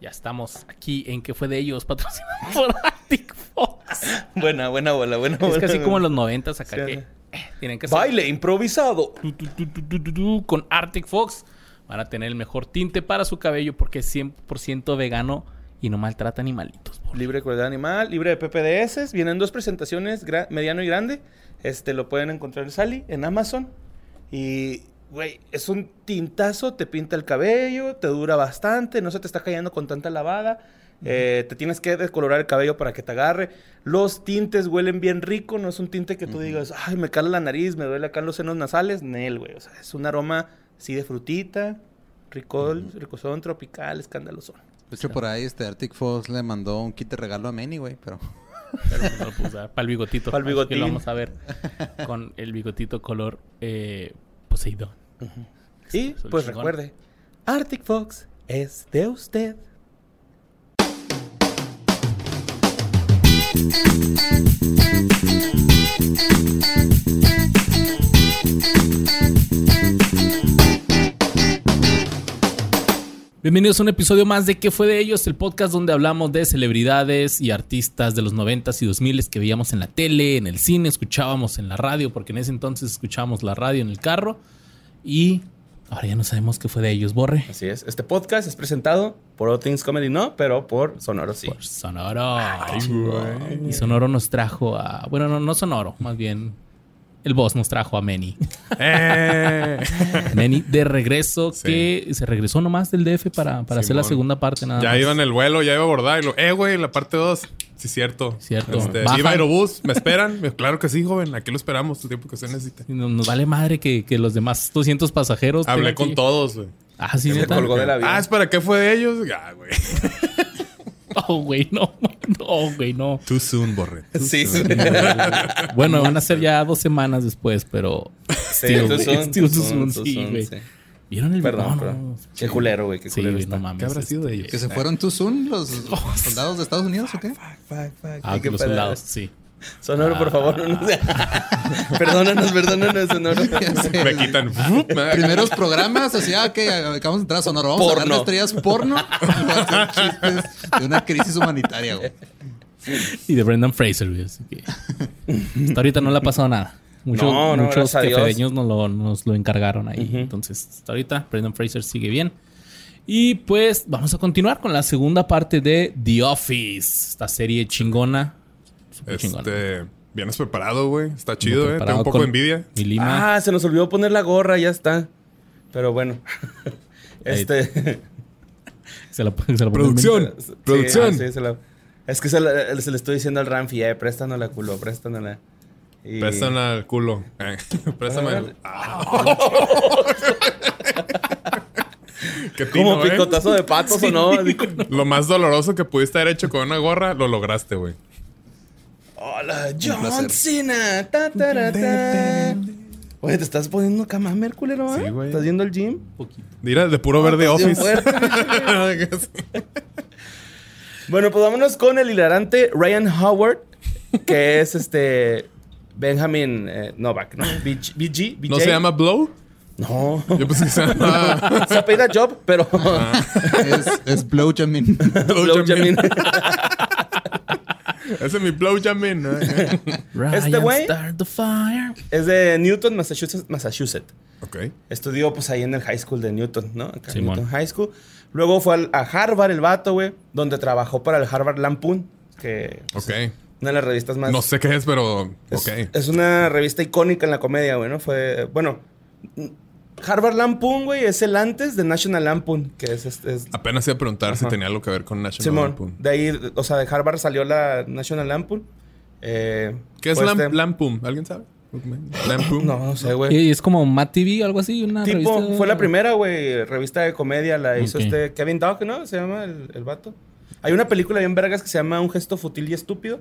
Ya estamos aquí en que fue de ellos, patrocinado por Arctic Fox. Buena, buena bola, buena bola. Es casi como en los noventas acá que eh, tienen que Baile improvisado. con Arctic Fox. Van a tener el mejor tinte para su cabello porque es 100% vegano y no maltrata animalitos. Libre de crueldad animal, libre de PPDS. Vienen dos presentaciones, mediano y grande. Este lo pueden encontrar en Sally, en Amazon. Y güey, es un tintazo, te pinta el cabello, te dura bastante, no se te está cayendo con tanta lavada. Eh, te tienes que descolorar el cabello para que te agarre. Los tintes huelen bien rico, no es un tinte que tú digas, ay, me cala la nariz, me duele acá los senos nasales. Nel, güey. O sea, es un aroma así de frutita, ricol, ricosón, tropical, escandaloso. De hecho, por ahí este Arctic Fox le mandó un kit de regalo a Manny, güey, pero... Pero no lo Para el bigotito. Para el bigotito. lo vamos a ver con el bigotito color eh, Poseidón. Y pues recuerde, Arctic Fox es de usted. Bienvenidos a un episodio más de ¿Qué fue de ellos? El podcast donde hablamos de celebridades y artistas de los 90s y 2000s que veíamos en la tele, en el cine, escuchábamos en la radio, porque en ese entonces escuchábamos la radio en el carro. Y ahora ya no sabemos qué fue de ellos, Borre. Así es. Este podcast es presentado por All Things Comedy, no, pero por Sonoro sí. Por Sonoro. y Sonoro nos trajo a. Bueno, no, no Sonoro, más bien el boss nos trajo a Manny. Eh. Manny de regreso, que se regresó nomás del DF para, para hacer la segunda parte. Nada ya iba en el vuelo, ya iba a abordar. Y lo, eh, güey, la parte 2. Sí, cierto. Cierto. Este, iba a Aerobús. ¿Me esperan? claro que sí, joven. Aquí lo esperamos el tiempo que usted necesite. Nos, vale madre que, que, los demás 200 pasajeros. Hablé con todos, güey. Ah, sí, se colgó de la vida. Ah, ¿es para qué fue de ellos? Ya, güey. Oh, güey, no. No, güey, no. Too soon, Borre. sí. bueno, van a ser ya dos semanas después, pero... Sí, still, too soon. Still too soon, sí, güey. ¿Vieron el Perdón, no, qué culero, güey. Qué sí, culero. no mames. ¿Qué habrá sido de ellos? ¿Que se fueron too soon los soldados de Estados Unidos o qué? Ah, que los soldados, sí. Sonoro, por favor, no nos... perdónanos, perdónanos, Sonoro. Me quitan. Primeros programas, así, ah, que acabamos de entrar a Sonoro. Vamos porno. a hablar de estrellas porno. de una crisis humanitaria, güey. Y de Brendan Fraser, güey. Así que... Hasta ahorita no le ha pasado nada. Muchos, no, no, muchos jefedeños nos lo, nos lo encargaron ahí. Entonces, hasta ahorita Brendan Fraser sigue bien. Y pues vamos a continuar con la segunda parte de The Office, esta serie chingona este, vienes preparado, güey. Está chido, eh. Tengo un poco de envidia. Ah, se nos olvidó poner la gorra, ya está. Pero bueno. este. se la, Producción. Producción. Ah, es que se, le estoy diciendo al Ramfi, eh, culo, préstanosla. Y... Al culo. Eh, préstame. ¿Qué Como eh? picotazo de patos o no. Lo más doloroso que pudiste haber hecho con una gorra, lo lograste, güey. Hola, John Cena. Oye, ¿te estás poniendo cama culero? Sí, güey. ¿Estás yendo al gym? Poquito. Mira, de puro verde office. bueno, pues vámonos con el hilarante Ryan Howard, que es este Benjamin eh, Novak, ¿no? BG, BG, ¿No se llama Blow? No. Yo pensé que se llama... se apela Job, pero... es, es Blow Jamin. Blow Jamin. Ese es mi blow jamin. este güey es de Newton, Massachusetts, Massachusetts. Ok. Estudió pues ahí en el high school de Newton, ¿no? Acá en Newton High School. Luego fue a Harvard el vato, güey, donde trabajó para el Harvard Lampoon, que pues, una de las revistas más No sé qué es, pero es, es una revista icónica en la comedia, güey, ¿no? Fue bueno, Harvard Lampoon, güey, es el antes de National Lampoon, que es... es, Apenas iba a preguntar si tenía algo que ver con National Simón, Lampoon. De ahí, o sea, de Harvard salió la National Lampoon. Eh, ¿Qué es este Lampoon? ¿Alguien sabe? Lampoon. No, no sé, güey. ¿Y es como Matt TV, algo así? Una tipo, fue la primera, güey, revista de comedia. La hizo este Kevin Dog, ¿no? Se llama el, el vato. Hay una película bien vergas que se llama Un gesto fútil y estúpido.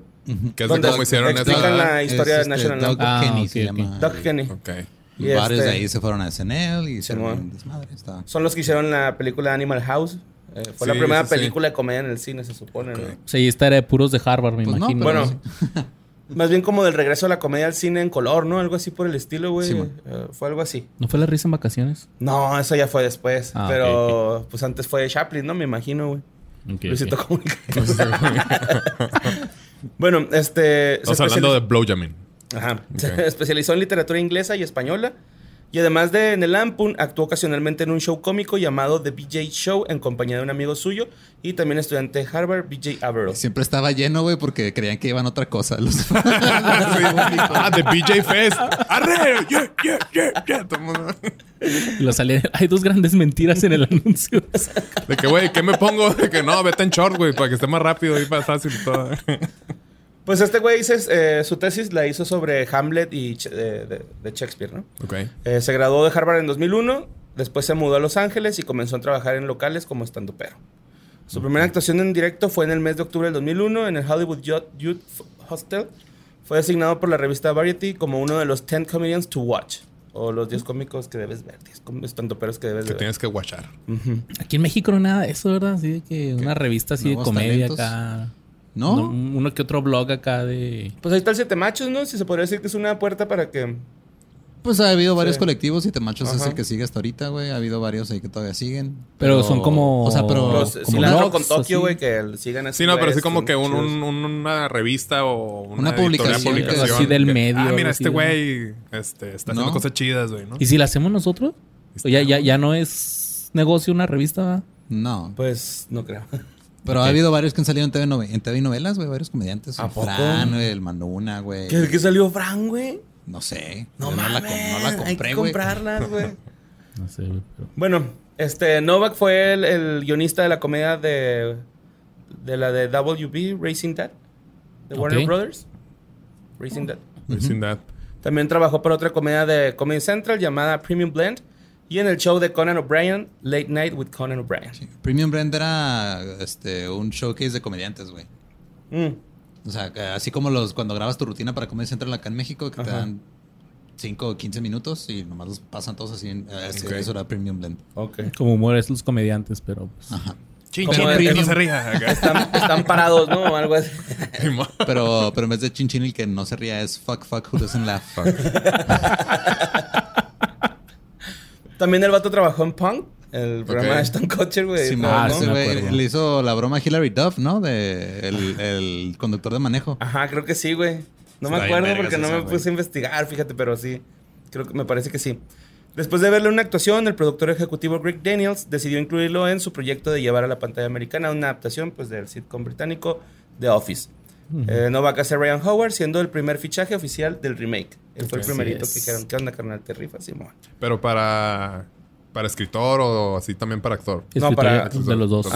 Que es de cómo hicieron explican la historia de este, National Doug ah, Kenny se llama. Doug Kenny. Ok. Y, varios de este ahí se fueron a SNL y hicieron desmadre. Son los que hicieron la película Animal House. Eh, fue la primera película de comedia en el cine, se supone. ¿no? Sí, y esta era de puros de Harvard, me pues imagino. bueno, más bien como del regreso a la comedia al cine en color, ¿no? Algo así por el estilo, güey. Eh, fue algo así. ¿No fue la risa en vacaciones? No, eso ya fue después. Ah, pero pues antes fue Chaplin, ¿no? Me imagino, güey. Luisito Comunica. bueno, este. Estamos hablando de Blowjamin. Ajá. Se especializó en literatura inglesa y española. Y además de en el Lampoon, actuó ocasionalmente en un show cómico llamado The BJ Show en compañía de un amigo suyo y también estudiante de Harvard, BJ Averill. Siempre estaba lleno, güey, porque creían que iban a otra cosa. ah, The BJ Fest. ¡Arre! ¡Yeah, yeah, yeah, yeah! Lo Hay dos grandes mentiras en el anuncio. De que, güey, ¿qué me pongo? De que no, vete en short, güey, para que esté más rápido y más fácil y todo. Pues este güey eh, su tesis la hizo sobre Hamlet y de, Shakespeare, ¿no? Ok. Eh, se graduó de Harvard en 2001, después se mudó a Los Ángeles y comenzó a trabajar en locales como estando-pero. Su primera actuación en directo fue en el mes de octubre del 2001 en el Hollywood Youth Hostel. Fue designado por la revista Variety como uno de los 10 comedians to watch. O los 10 cómicos que debes ver, 10 estandoperos que debes ver. Que tienes que watchar. Aquí en México no nada de eso, ¿verdad? Así de que una revista así de comedia acá. ¿No? Uno que otro blog acá de. Pues ahí está el Siete Machos, ¿no? Si se podría decir que es una puerta para que. Pues ha habido varios colectivos, Siete Machos es el que sigue hasta ahorita, güey. Ha habido varios ahí que todavía siguen. Pero, son como. O sea, pero. Los, como blogs, con Tokio, güey, que sigan así. Sí, no, pero sí como que un, una revista o una, una publicación, Así del medio. Ah, mira, este güey este, está haciendo cosas chidas, güey, ¿no? ¿Y si la hacemos nosotros? ya, ya, ya no es negocio una revista, No. Pues no creo. Pero ha habido varios que han salido en TV, en TV novelas, güey, varios comediantes. ¿A Fran, güey, el Manuna, güey. ¿Qué, ¿Qué salió Fran, güey? No sé. No, mames, no, la, no la compré, Hay que comprarlas, güey. no sé, güey. Bueno, este, Novak fue el, guionista de la comedia de, de la de WB, Racing Dad, de Warner Brothers. Racing Dad. Racing Dad. También trabajó para otra comedia de Comedy Central llamada Premium Blend y en el show de Conan O'Brien, Late Night with Conan O'Brien. Premium Blend era este, un showcase de comediantes, güey. Mm. O sea, así como los cuando grabas tu rutina para Comedy Central acá en México, que te dan 5 o 15 minutos y nomás los pasan todos así. En, Eso era Premium Blend. Okay. Como humor es los comediantes, pero... Pues... Ajá. Chin, no se ría. Están, están, parados, ¿no? Algo así. pero, pero en vez de chin chin el que no se ría es fuck fuck who doesn't laugh. También el vato trabajó en Punk. El programa de Ashton Kutcher, güey. Sí, ah, güey le hizo la broma a Hilary Duff, ¿no? De el, el conductor de manejo. Ajá, creo que sí, güey. No me acuerdo porque no me puse a investigar, fíjate, pero sí. Creo que me parece que sí. Después de verle una actuación, el productor ejecutivo Greg Daniels decidió incluirlo en su proyecto de llevar a la pantalla americana una adaptación pues, del sitcom británico The Office. Eh, no va a ser Ryan Howard, siendo el primer fichaje oficial del remake. Él fue el primerito que dijeron, ¿qué onda, carnal? Te rifas, Simón. Pero para, para escritor o así también para actor. No, para de los dos.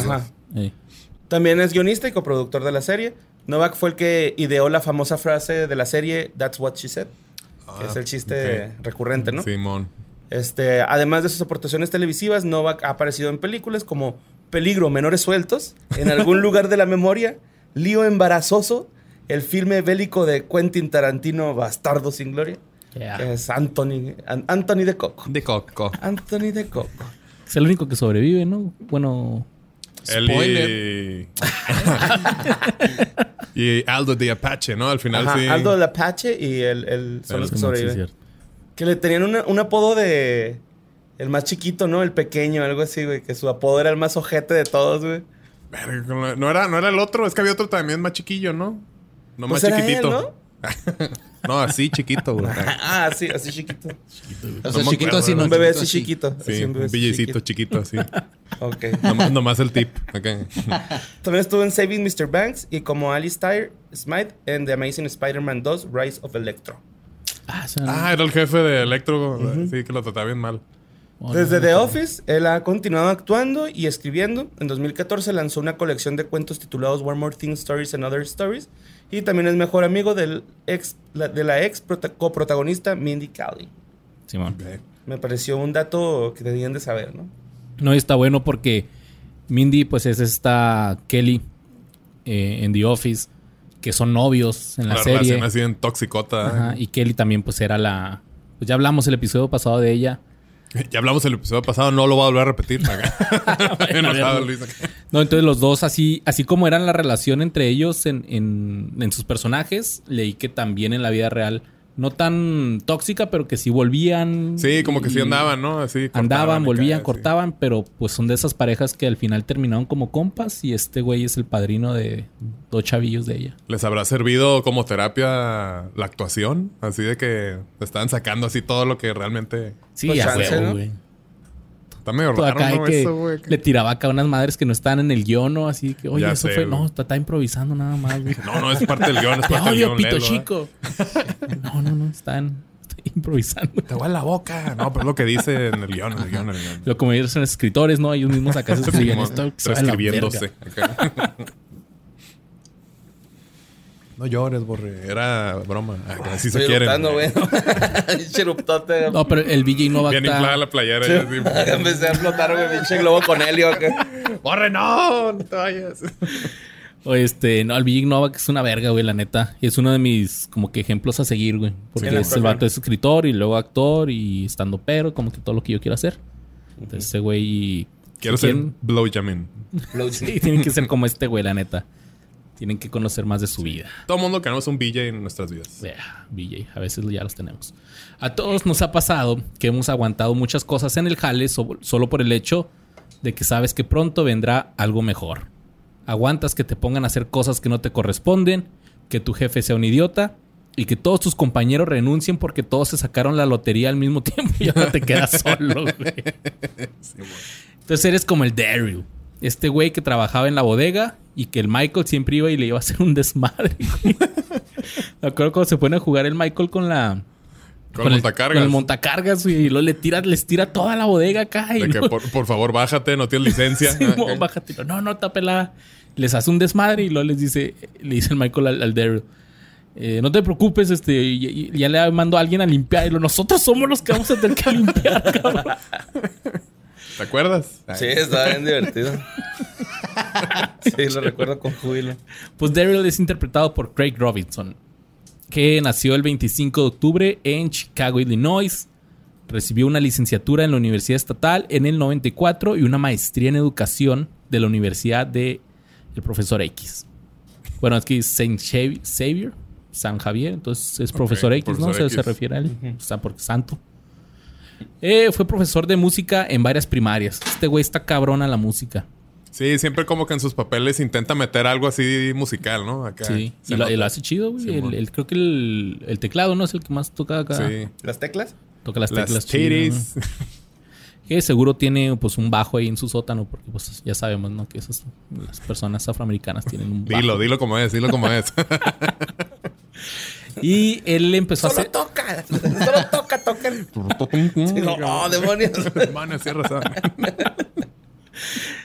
También es guionista y coproductor de la serie. Novak fue el que ideó la famosa frase de la serie That's What She Said, que es el ah, chiste recurrente, ¿no? Simón. Este, además de sus aportaciones televisivas, Novak ha aparecido en películas como Peligro, Menores Sueltos, En algún lugar de la memoria, Lío Embarazoso, el filme bélico de Quentin Tarantino, Bastardo sin Gloria. es Anthony, Anthony de Coco. De Coco. Anthony de Coco. Es el único que sobrevive, ¿no? Bueno. Spoiler. Y... Aldo de Apache, ¿no? Al final sí. Aldo de Apache y el, son los que sobreviven. que le tenían un apodo de. El más chiquito, ¿no? El pequeño, algo así, güey. Que su apodo era el más ojete de todos, güey. No era, no era el otro, es que había otro también más chiquillo, ¿no? No pues más chiquitito. ¿no? no, así chiquito, güey. ah, sí, así chiquito. O sea, chiquito así, no. Un bebé así chiquito. Sí, un, un billecito chiquito, así. ok. Nomás, el tip. También estuvo en Saving Mr. Banks y como Alice Tyre Smythe en The Amazing Spider-Man 2 Rise of Electro. Ah, ah, era el jefe de Electro. Sí, que lo trataba bien mal. Desde The Office, él ha continuado actuando y escribiendo. En 2014 lanzó una colección de cuentos titulados One More Thing Stories and Other Stories Y también es mejor amigo del ex, de la ex coprotagonista Mindy Kaling. Simón. Me pareció un dato que tenían de saber, ¿no? No, está bueno porque Mindy, pues es esta Kelly eh, en The Office, que son novios en la, la serie. Relación así en toxicota. y Kelly también, pues era la. Pues ya hablamos el episodio pasado de ella. Ya hablamos el episodio pasado, no lo voy a volver a repetir. no, entonces los dos, así, así como eran la relación entre ellos en, en, en sus personajes, leí que también en la vida real no tan tóxica, pero que sí volvían. Sí, como que sí andaban, ¿no? Así. Andaban, volvían, cortaban, pero pues son de esas parejas que al final terminaron como compas y este güey es el padrino de dos chavillos de ella. ¿Les habrá servido como terapia la actuación? Así de que estaban sacando así todo lo que realmente. Sí, ya pues güey. Está medio raro, que Le tiraba acá unas madres que no estaban en el guion, ¿no? Así que, oye, eso fue. No, está, improvisando nada más, güey. No, no, es parte del guion, es parte del guion. pito chico. no, no, no, están improvisando. Te voy a la boca. No, pero es lo que dice en el guion, en el guion, en el guion. Lo como ellos son escritores, ¿no? Ellos mismos acá se escriben esto. Escribiéndose. No llores, borre. Era broma. Ah, así se quieren. güey. no, pero el VJ no va a estar... Bien inflada la playera. Sí. Empecé a flotar, güey. Pinche globo con helio. Borre, no. No te vayas. O este, no, el VJ Nova que es una verga, güey, la neta. Y es uno de mis como que ejemplos a seguir, güey. Porque es el vato es escritor y luego actor y estando pero, como que todo lo que yo quiero hacer. Entonces, ese güey. Quiero ser Blow Jamin. sí, tienen que ser como este güey, la neta. Tienen que conocer más de su vida. Todo mundo queremos un BJ en nuestras vidas. Yeah, BJ. A veces ya los tenemos. A todos nos ha pasado que hemos aguantado muchas cosas en el jale solo por el hecho de que sabes que pronto vendrá algo mejor. Aguantas que te pongan a hacer cosas que no te corresponden, que tu jefe sea un idiota y que todos tus compañeros renuncien porque todos se sacaron la lotería al mismo tiempo y ahora te quedas solo, güey. Entonces eres como el Daryl este güey que trabajaba en la bodega y que el Michael siempre iba y le iba a hacer un desmadre. Me acuerdo cuando se pone a jugar el Michael con la. Con, el montacargas. Con el montacargas, y luego le tira, les tira toda la bodega acá. Y de que por, favor, bájate, no tienes licencia. sí, no, bájate. No, no, tapela. Les hace un desmadre y luego les dice, le dice el Michael al, Daryl. Eh, no te preocupes, este, ya, le mando a alguien a limpiar. Y lo, nosotros somos los que vamos a tener que limpiar, cabrón. ¿Te acuerdas? Sí, estaba bien divertido. sí, lo recuerdo con júbilo. Pues Daryl es interpretado por Craig Robinson, que nació el 25 de octubre en Chicago, Illinois. Recibió una licenciatura en la Universidad Estatal en el 94 y una maestría en educación de la Universidad de el Profesor X. Bueno, aquí es Saint Xavier, San Javier, entonces es Profesor X, ¿no? Se, refiere a él, o sea, porque santo. Eh, fue profesor de música en varias primarias. Este güey está cabrón a la música. Sí, siempre como que en sus papeles intenta meter algo así musical, ¿no? sí, y lo, hace chido, güey. el, creo que el, teclado, ¿no? Es el que más toca acá. Sí. ¿Las teclas? Toca las, teclas. Chidas, que seguro tiene pues un bajo ahí en su sótano, porque pues ya sabemos, ¿no? Que esas las personas afroamericanas tienen un bajo. Dilo, dilo como es, dilo como es. Y él empezó a hacer. toca! ¡Solo toca, toca! ¡Oh, demonios! demonios,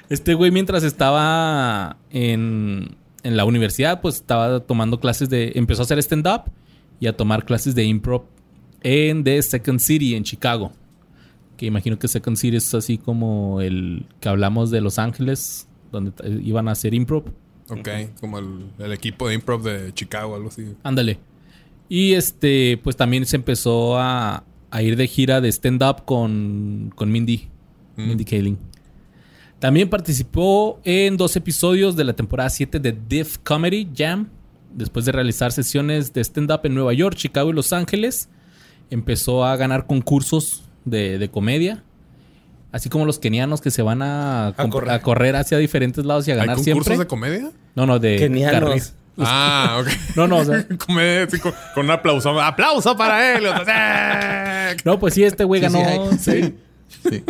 Este güey, mientras estaba en, en la universidad, pues estaba tomando clases de. Empezó a hacer stand-up y a tomar clases de improv en The Second City, en Chicago. Que imagino que Second City es así como el que hablamos de Los Ángeles, donde iban a hacer improv. Ok, como el, el, equipo de improv de Chicago, algo así. Ándale. Y este, pues también se empezó a, ir de gira de stand-up con, Mindy, mm. Mindy Kaling. También participó en dos episodios de la temporada 7 de Diff Comedy Jam. Después de realizar sesiones de stand-up en Nueva York, Chicago y Los Ángeles, empezó a ganar concursos de, comedia. Así como los kenianos que se van a, correr. hacia diferentes lados y a ganar siempre. ¿Concursos de comedia? No, no, de kenianos. Ah, ok. No, no, o sea. con, un aplauso. ¡Aplauso para él! ¡eh! no, pues sí, este güey ganó. Sí. sí.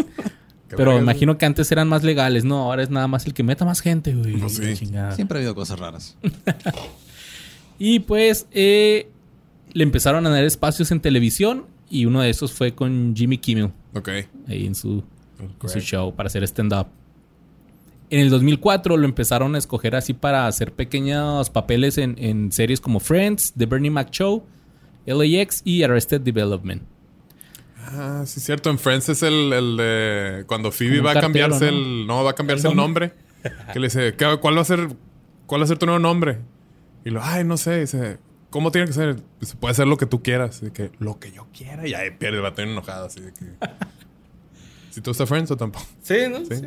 Pero imagino que antes eran más legales, ¿no? Ahora es nada más el que meta más gente, güey. No, sí. Siempre ha habido cosas raras. y pues eh, le empezaron a dar espacios en televisión y uno de esos fue con Jimmy Kimmel. Ok. Ahí en su, en su show para hacer stand-up. En el 2004 lo empezaron a escoger así para hacer pequeños papeles en, en series como Friends, The Bernie Mac Show, LAX y Arrested Development. Ah, sí, es cierto. En Friends es el, el de cuando Phoebe va a cambiarse ¿no? el. No, va a cambiarse el nombre. que le dice, "¿Qué- ¿cuál va a ser? ¿Cuál va a ser tu nuevo nombre? Y lo, ay, no sé. Dice, ¿cómo tiene que ser? Dice, puede ser lo que tú quieras. Y que, lo que yo quiera. Y ahí pierde, va a tener enojado. Así de que. Si tú estás Friends o tampoco. Sí, ¿no? Sí. Sí,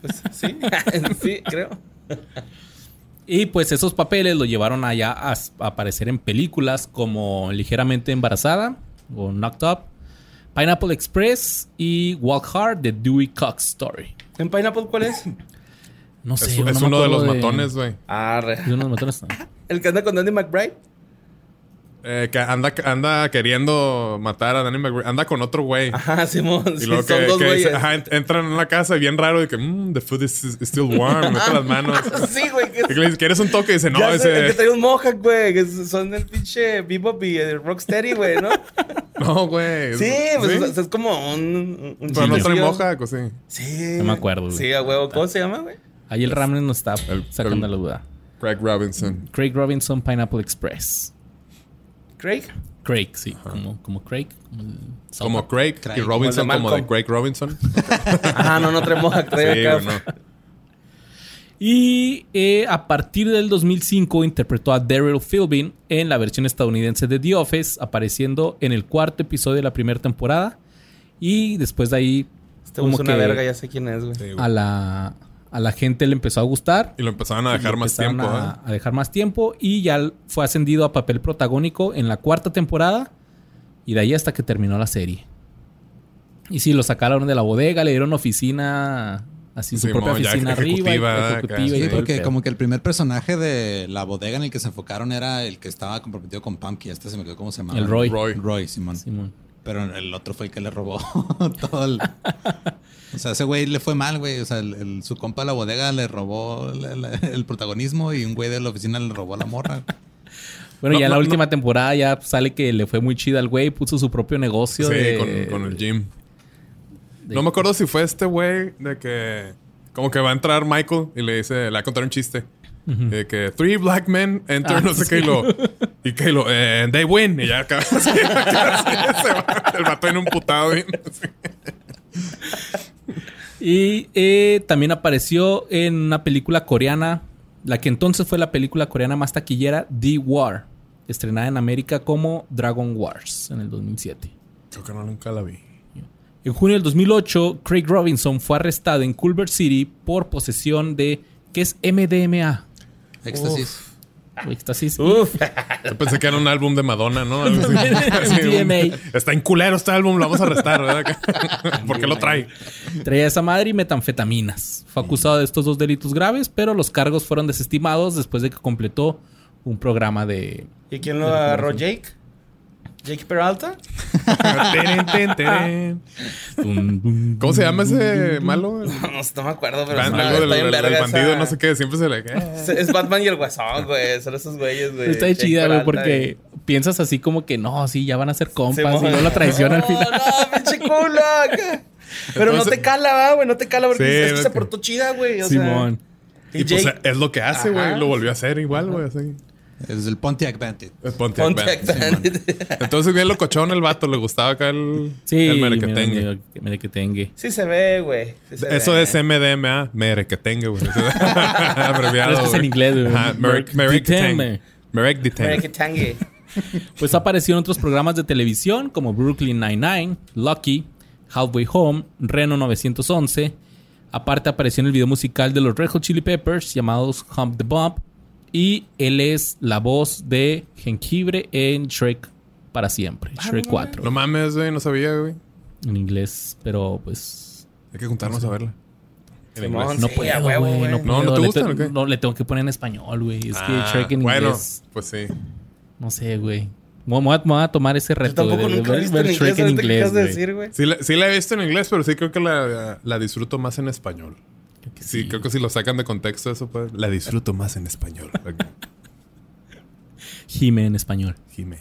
Pues, sí. sí, creo. Y pues esos papeles lo llevaron allá a, aparecer en películas como Ligeramente Embarazada o Knocked Up, Pineapple Express y Walk Hard, The Dewey Cox Story. ¿En Pineapple cuál es? No sé, Es, es me uno de los matones, güey. Ah, re- de uno de los matones. El que anda con Danny McBride. Eh, que anda, anda queriendo matar a Danny McBride. Anda con otro güey. Ajá, Simón. Y Sí, luego son que, dos que dice- güeyes. ajá, ent- entran en la casa y bien raro de que "Mm, the food is, is still warm, mete las manos. Sí, güey. que Y que le dice, ¿quieres un toque? Y dice, no, ya sé, el que ese. trae un mohawk, güey. Que son el pinche Bebop y el Rocksteady, güey, ¿no? No, güey. Sí, pues ¿Sí? o sea, es como un. un Pero no trae mohawk, o sí. Sí. No me acuerdo, güey. Sí, a huevo. ¿Cómo se llama, güey? Ahí el ramen nos está El- sacando el- la duda. Craig Robinson. Craig Robinson, Pineapple Express. Craig. Craig, sí, como, como Craig. Como. Craig, Craig. y Robinson Como de como de Malcolm. Craig Robinson. Ajá, no, no acá. güey, no. Y eh, a partir del 2005 interpretó a Daryl Philbin en la versión estadounidense de The Office, apareciendo en el cuarto episodio de la primera temporada. Y después de ahí, Este como es una que verga, ya sé quién es, güey. Sí, güey. a la, a la gente le empezó a gustar. Y lo empezaron a dejar más tiempo, a, ¿eh? a dejar más tiempo y ya fue ascendido a papel protagónico en la cuarta temporada y de ahí hasta que terminó la serie. Y sí, lo sacaron de la bodega, le dieron oficina, así su Simón, propia oficina arriba, y ejecutiva, acá, ejecutiva y sí. el porque como que el primer personaje de la bodega en el que se enfocaron era el que estaba comprometido con Pumpkin. Este se me quedó cómo se llamaba. El Roy. Roy. Roy, Simón. Simón. Pero el otro fue el que le robó todo el... O sea, ese güey le fue mal, güey. O sea, el- el- su compa de la bodega le robó la- la- el protagonismo y un güey de la oficina le robó a la morra. Bueno, No, ya en no, la no. última temporada ya sale que le fue muy chida al güey, puso su propio negocio. Sí, de- con, con el gym. de- No me acuerdo si fue este güey de que... Como que va a entrar Michael y le dice... Le va a contar un chiste. De que three black men enter, Ah, no sé qué, y lo... Y que lo... eh, they win. Y ya va. El vato en un putado. así. Y eh, también apareció en una película coreana, la que entonces fue la película coreana más taquillera, The War, estrenada en América como Dragon Wars en el 2007. Creo que no, nunca la vi. En junio del 2008, Craig Robinson fue arrestado en Culver City por posesión de, ¿qué es MDMA? Éxtasis. Éxtasis. Uf. Yo pensé que era un álbum de Madonna, ¿no? DMA. está en culero este álbum, lo vamos a arrestar, ¿verdad? ¿Por qué lo trae? Traía esa madre y metanfetaminas. Fue acusado de estos dos delitos graves, pero los cargos fueron desestimados después de que completó un programa de... ¿Y quién lo agarró? ¿Jake? ¿Jake Peralta? ¿Cómo se llama ese malo? No, no me acuerdo, pero algo del, bandido, no sé qué, siempre se le. Es Batman y el Guasón, güey. Son esos güeyes, güey. Está Jake chida, güey, porque y- piensas así como que no, sí, ya van a ser compas Simón. y no la traición al final. No, pinche culo. Pero no te cala, güey. No te cala porque Sí, es que se portó chida, güey. O sea, Simón. y Y pues Jake, es lo que hace, güey. Lo volvió a hacer igual, güey. Así. Es el Pontiac Bandit. Es Pontiac Pontiac Band. Bandit. Entonces, bien locochón el vato. Le gustaba acá el. Sí, El merequetengue. mira, merequetengue. Sí se ve, güey. Sí Eso ve. es MDMA. Merequetengue, güey. Abreviado. Pero es que es en inglés, güey. Merequetengue. Merequetengue. Pues apareció en otros programas de televisión como Brooklyn Nine-Nine, Lucky, Halfway Home, Reno 911. Aparte apareció en el video musical de los Red Hot Chili Peppers llamados Hump the Bump. Y él es la voz de Jengibre en Shrek para siempre. Shrek 4. No mames, güey. No sabía, güey. En inglés, pero pues... Hay que juntarnos a verla. En. No Sí, puedo, güey. güey. No, No, puedo. ¿no te Le o qué? No, le tengo que poner en español, güey. Es que Ah, Shrek en bueno, inglés... pues sí. No sé, güey. Me voy a, me voy a tomar ese reto tampoco de, nunca he ver, visto ver en Shrek inglés. en que inglés, decir. Sí la, sí la he visto en inglés, pero sí creo que la, la disfruto más en español. Creo que Sí, creo que si lo sacan de contexto, eso pues. La disfruto más en español. Jime en español. Jime.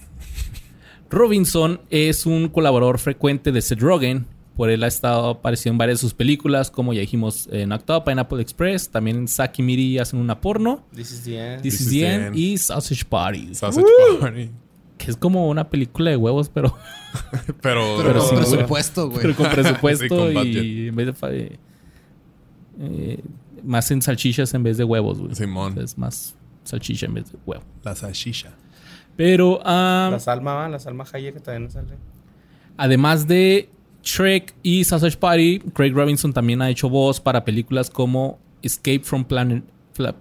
Robinson es un colaborador frecuente de Seth Rogen, Por él ha estado apareciendo en varias de sus películas, como ya dijimos en Octavo, Pineapple Express. También en Saki Miri hacen una porno. This is the end. This, This is the End End. y Sausage Party. Sausage Party. Que es como una película de huevos, pero, Pero, Pero, Pero con presupuesto, güey. pero con presupuesto Sí, con y en vez de... eh, más en salchichas en vez de huevos, güey. Simón. Es más salchicha en vez de huevo. la salchicha. Pero... ah, La Salma. La Salma Hayek no sale. Además de Shrek y Sausage Party, Craig Robinson también ha hecho voz para películas como Escape from Planet,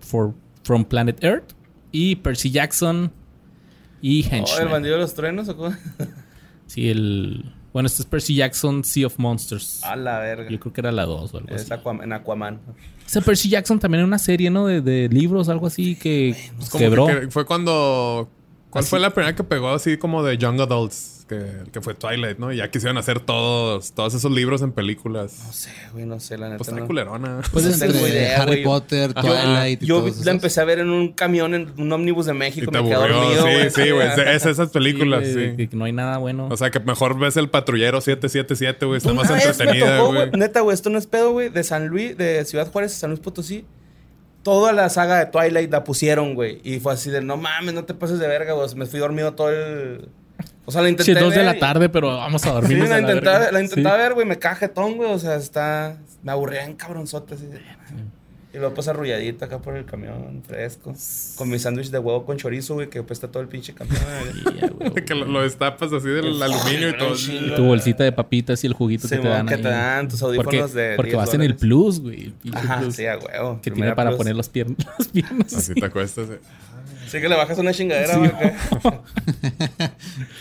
for- from Planet Earth y Percy Jackson y Oh, ¿El Henchman. bandido de los truenos o cómo? sí, el... Bueno, este es Percy Jackson, Sea of Monsters. A la verga. Yo creo que era la 2 o algo Es así. Aquaman, en Aquaman. Ese Percy Jackson también era una serie, ¿no? De, de libros, algo así, que Pues quebró. que- que fue cuando. ¿Cuál Así. fue la primera que pegó así como de Young Adults? Que, que fue Twilight, ¿no? Y ya quisieron hacer todos, todos esos libros en películas. No sé, güey, no sé, la neta. Pues está no. culerona. Pues No es- tengo Entre idea, Harry güey. Potter, Yo- Twilight y Yo todos la esos. empecé a ver en un camión, en un ómnibus de Y México. te Me quedé aburrió. dormido, güey. sí, sí, güey. Es, es esas Sí, películas, sí. que no hay nada bueno. O sea, que mejor ves el patrullero 777, güey. Está más entretenida, güey. Neta, güey, esto no es pedo, güey. De San Luis, de Ciudad Juárez a San Luis Potosí. Toda la saga de Twilight la pusieron, güey. Y fue así de, no mames, no te pases de verga, güey. Me fui dormido todo el... O sea, la intenté Sí, dos de ver la y- tarde, pero vamos a Sí, dormir. la intenté, la intenté ver, güey. Me caja jetón, güey. O sea, está... Me aburría en cabronzote. Así de... Y luego pues arrulladito acá por el camión, fresco. Con mi sándwich de huevo con chorizo, güey, que apesta todo el pinche camión. güey. que lo, lo destapas así del aluminio y todo. chingo. Tu bolsita de papitas y el juguito que te dan. que ahí. te dan tus Porque, audífonos de porque 10 vas en el plus, güey. Ajá, plus sí, a huevo. que tiene para plus. poner las piernas. Así te acuestas. Eh. Sí que le bajas una chingadera, Sí. güey. acá.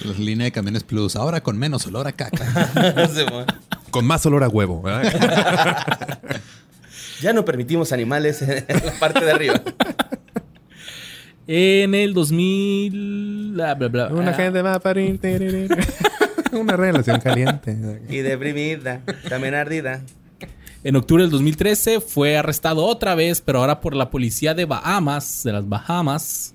La línea de camiones plus. Ahora con menos olor a caca. Simón. Con más olor a huevo, ¿verdad? Ya no permitimos animales en la parte de arriba. En el 2000. Bla, bla, bla. Una Ah, gente va a parir. Una relación caliente. Y deprimida, también ardida. En octubre del 2013 fue arrestado otra vez, pero ahora por la policía de Bahamas, de las Bahamas.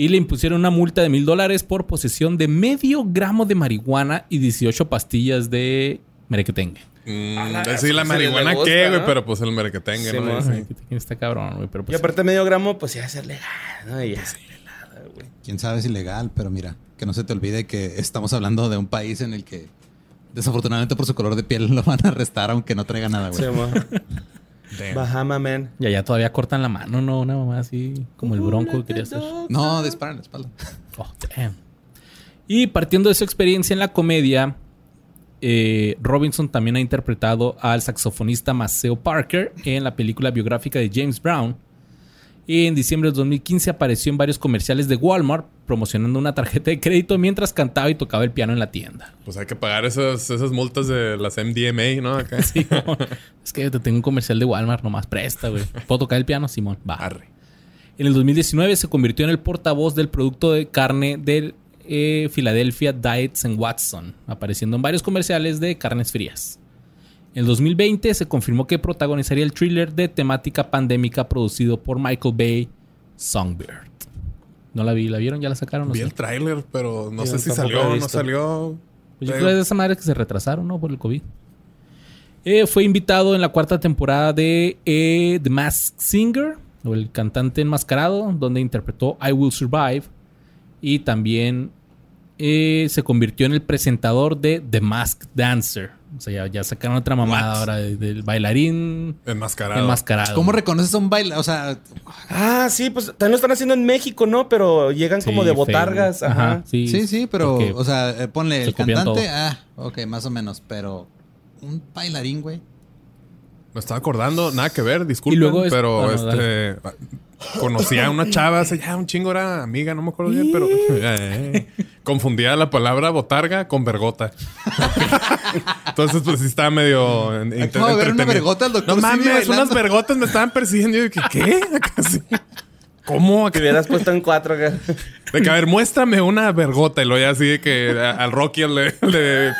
Y le impusieron una multa de mil dólares por posesión de medio gramo de marihuana y 18 pastillas de merequetengue. Mm, A la- sí, la pues, marihuana qué, güey, ¿no? pero pues el merequetengue, Sí, ¿no? Sí. Está cabrón, güey, pero Y pues... aparte medio gramo, pues ya ser legal, ¿no? Y ya. Pelada, güey. Quién sabe si legal, pero mira, que no se te olvide que estamos hablando de un país en el que desafortunadamente por su color de piel lo van a arrestar aunque no traiga nada, güey. Simón. Damn. Bahama, man. Y allá todavía cortan la mano, ¿no? Una mamá así como el bronco que quería hacer. No, dispara en la espalda. Oh, damn. Y partiendo de su experiencia en la comedia, eh, Robinson también ha interpretado al saxofonista Maceo Parker en la película biográfica de James Brown. Y en diciembre de 2015 apareció en varios comerciales de Walmart promocionando una tarjeta de crédito mientras cantaba y tocaba el piano en la tienda. Pues hay que pagar esas, esas multas de las MDMA, ¿no? Acá. Sí, no, es que te tengo un comercial de Walmart, nomás presta, güey. ¿Puedo tocar el piano? Simón, va. Arre. En el 2019 se convirtió en el portavoz del producto de carne del eh, Philadelphia Diets and Watson, apareciendo en varios comerciales de carnes frías. En el 2020 se confirmó que protagonizaría el thriller de temática pandémica producido por Michael Bay, Songbird. No la vi, ¿la vieron? ¿Ya la sacaron? No Vi sé. el tráiler, pero no sé si salió o no salió. Pues yo creo que es de esa madre que se retrasaron, ¿no? Por el COVID. Eh, fue invitado en la cuarta temporada de eh, The Masked Singer, o el cantante enmascarado, donde interpretó I Will Survive. Y también eh, se convirtió en el presentador de The Masked Dancer. O sea, ya, ya sacaron otra mamada What? ahora de- del bailarín Enmascarado. enmascarado. ¿Cómo reconoces a un baile? O sea, Ah, sí, pues también lo están haciendo en México, ¿no? Pero llegan como Sí, de feo. botargas. Ajá. sí, sí, sí, pero, porque o sea, eh, ponle se el copian cantante. todo. Ah, ok, más o menos, pero un bailarín, güey. Me estaba acordando, nada que ver, disculpen, Y luego es- pero bueno, este conocía a una chava hace ya un chingo era amiga, no me acuerdo bien, pero eh, confundía la palabra botarga con vergota. Entonces, pues sí estaba medio Acabo de ver una vergota al doctor No mames, unas vergotas me estaban persiguiendo. Y yo dije, ¿qué? Acá sí. ¿Cómo? Te hubieras puesto en cuatro acá. De que, a ver, muéstrame una vergota. Y luego ya así de que a- al Rocky le... le-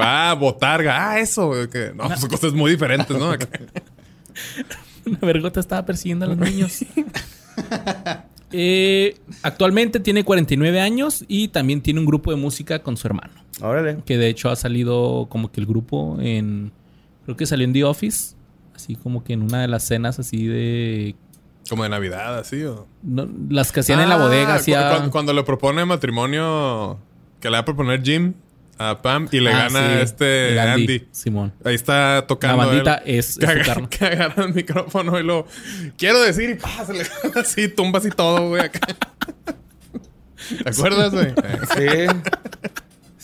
ah, botarga. Ah, eso. Que, no, son cosas muy diferentes, ¿no? Una vergota estaba persiguiendo a los niños. Eh, actualmente tiene 49 años y también tiene un grupo de música con su hermano. Órale. Que de hecho ha salido como que el grupo en. Creo que salió en The Office. Así como que en una de las cenas así de. Como de Navidad, así o. no, las que hacían en la bodega. Ah, Hacía... cu- Cuando, cuando le propone matrimonio, que le va a proponer Jim a Pam y le Ah, gana sí, este el Andy. Simón. Ahí está tocando. La bandita él, es- es que, agarra el micrófono y lo quiero decir y ¡pah! se le gana así, tumbas y todo, güey. acá. ¿Te acuerdas, güey? Sí.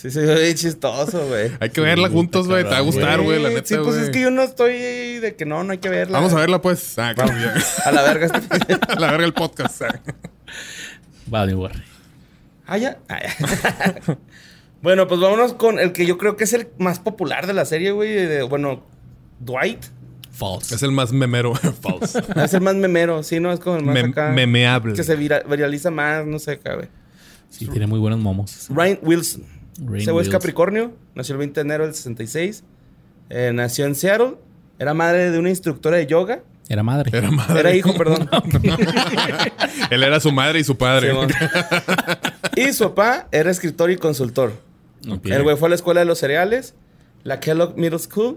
Sí, se ve bien chistoso, güey. Hay que verla juntos, güey. Te va a gustar, güey, la neta. Sí, pues es que yo no estoy de que no, no hay que verla. Vamos a verla, pues. Ah, A la verga. este- a la verga el podcast. ah. Vale, güey. Ah, ya. Ah, ya. bueno, pues vámonos con el que yo creo que es el más popular de la serie, güey. Bueno, Dwight. False. Es el más memero. False. Es el más memero, sí, ¿no? Es como el más Mem- acá. memeable. Que se vira- viraliza más, no sé acá, güey. Sí, tiene muy buenos momos. Ryan Wilson. Ese güey es. Capricornio. Nació el 20 de enero del 66. Eh, nació en Seattle. Era madre de una instructora de yoga. Era madre. Era madre. Era hijo, perdón. Él era su madre y su padre. Y su papá era escritor y consultor. Ok. El güey fue a la escuela de los cereales, la Kellogg Middle School,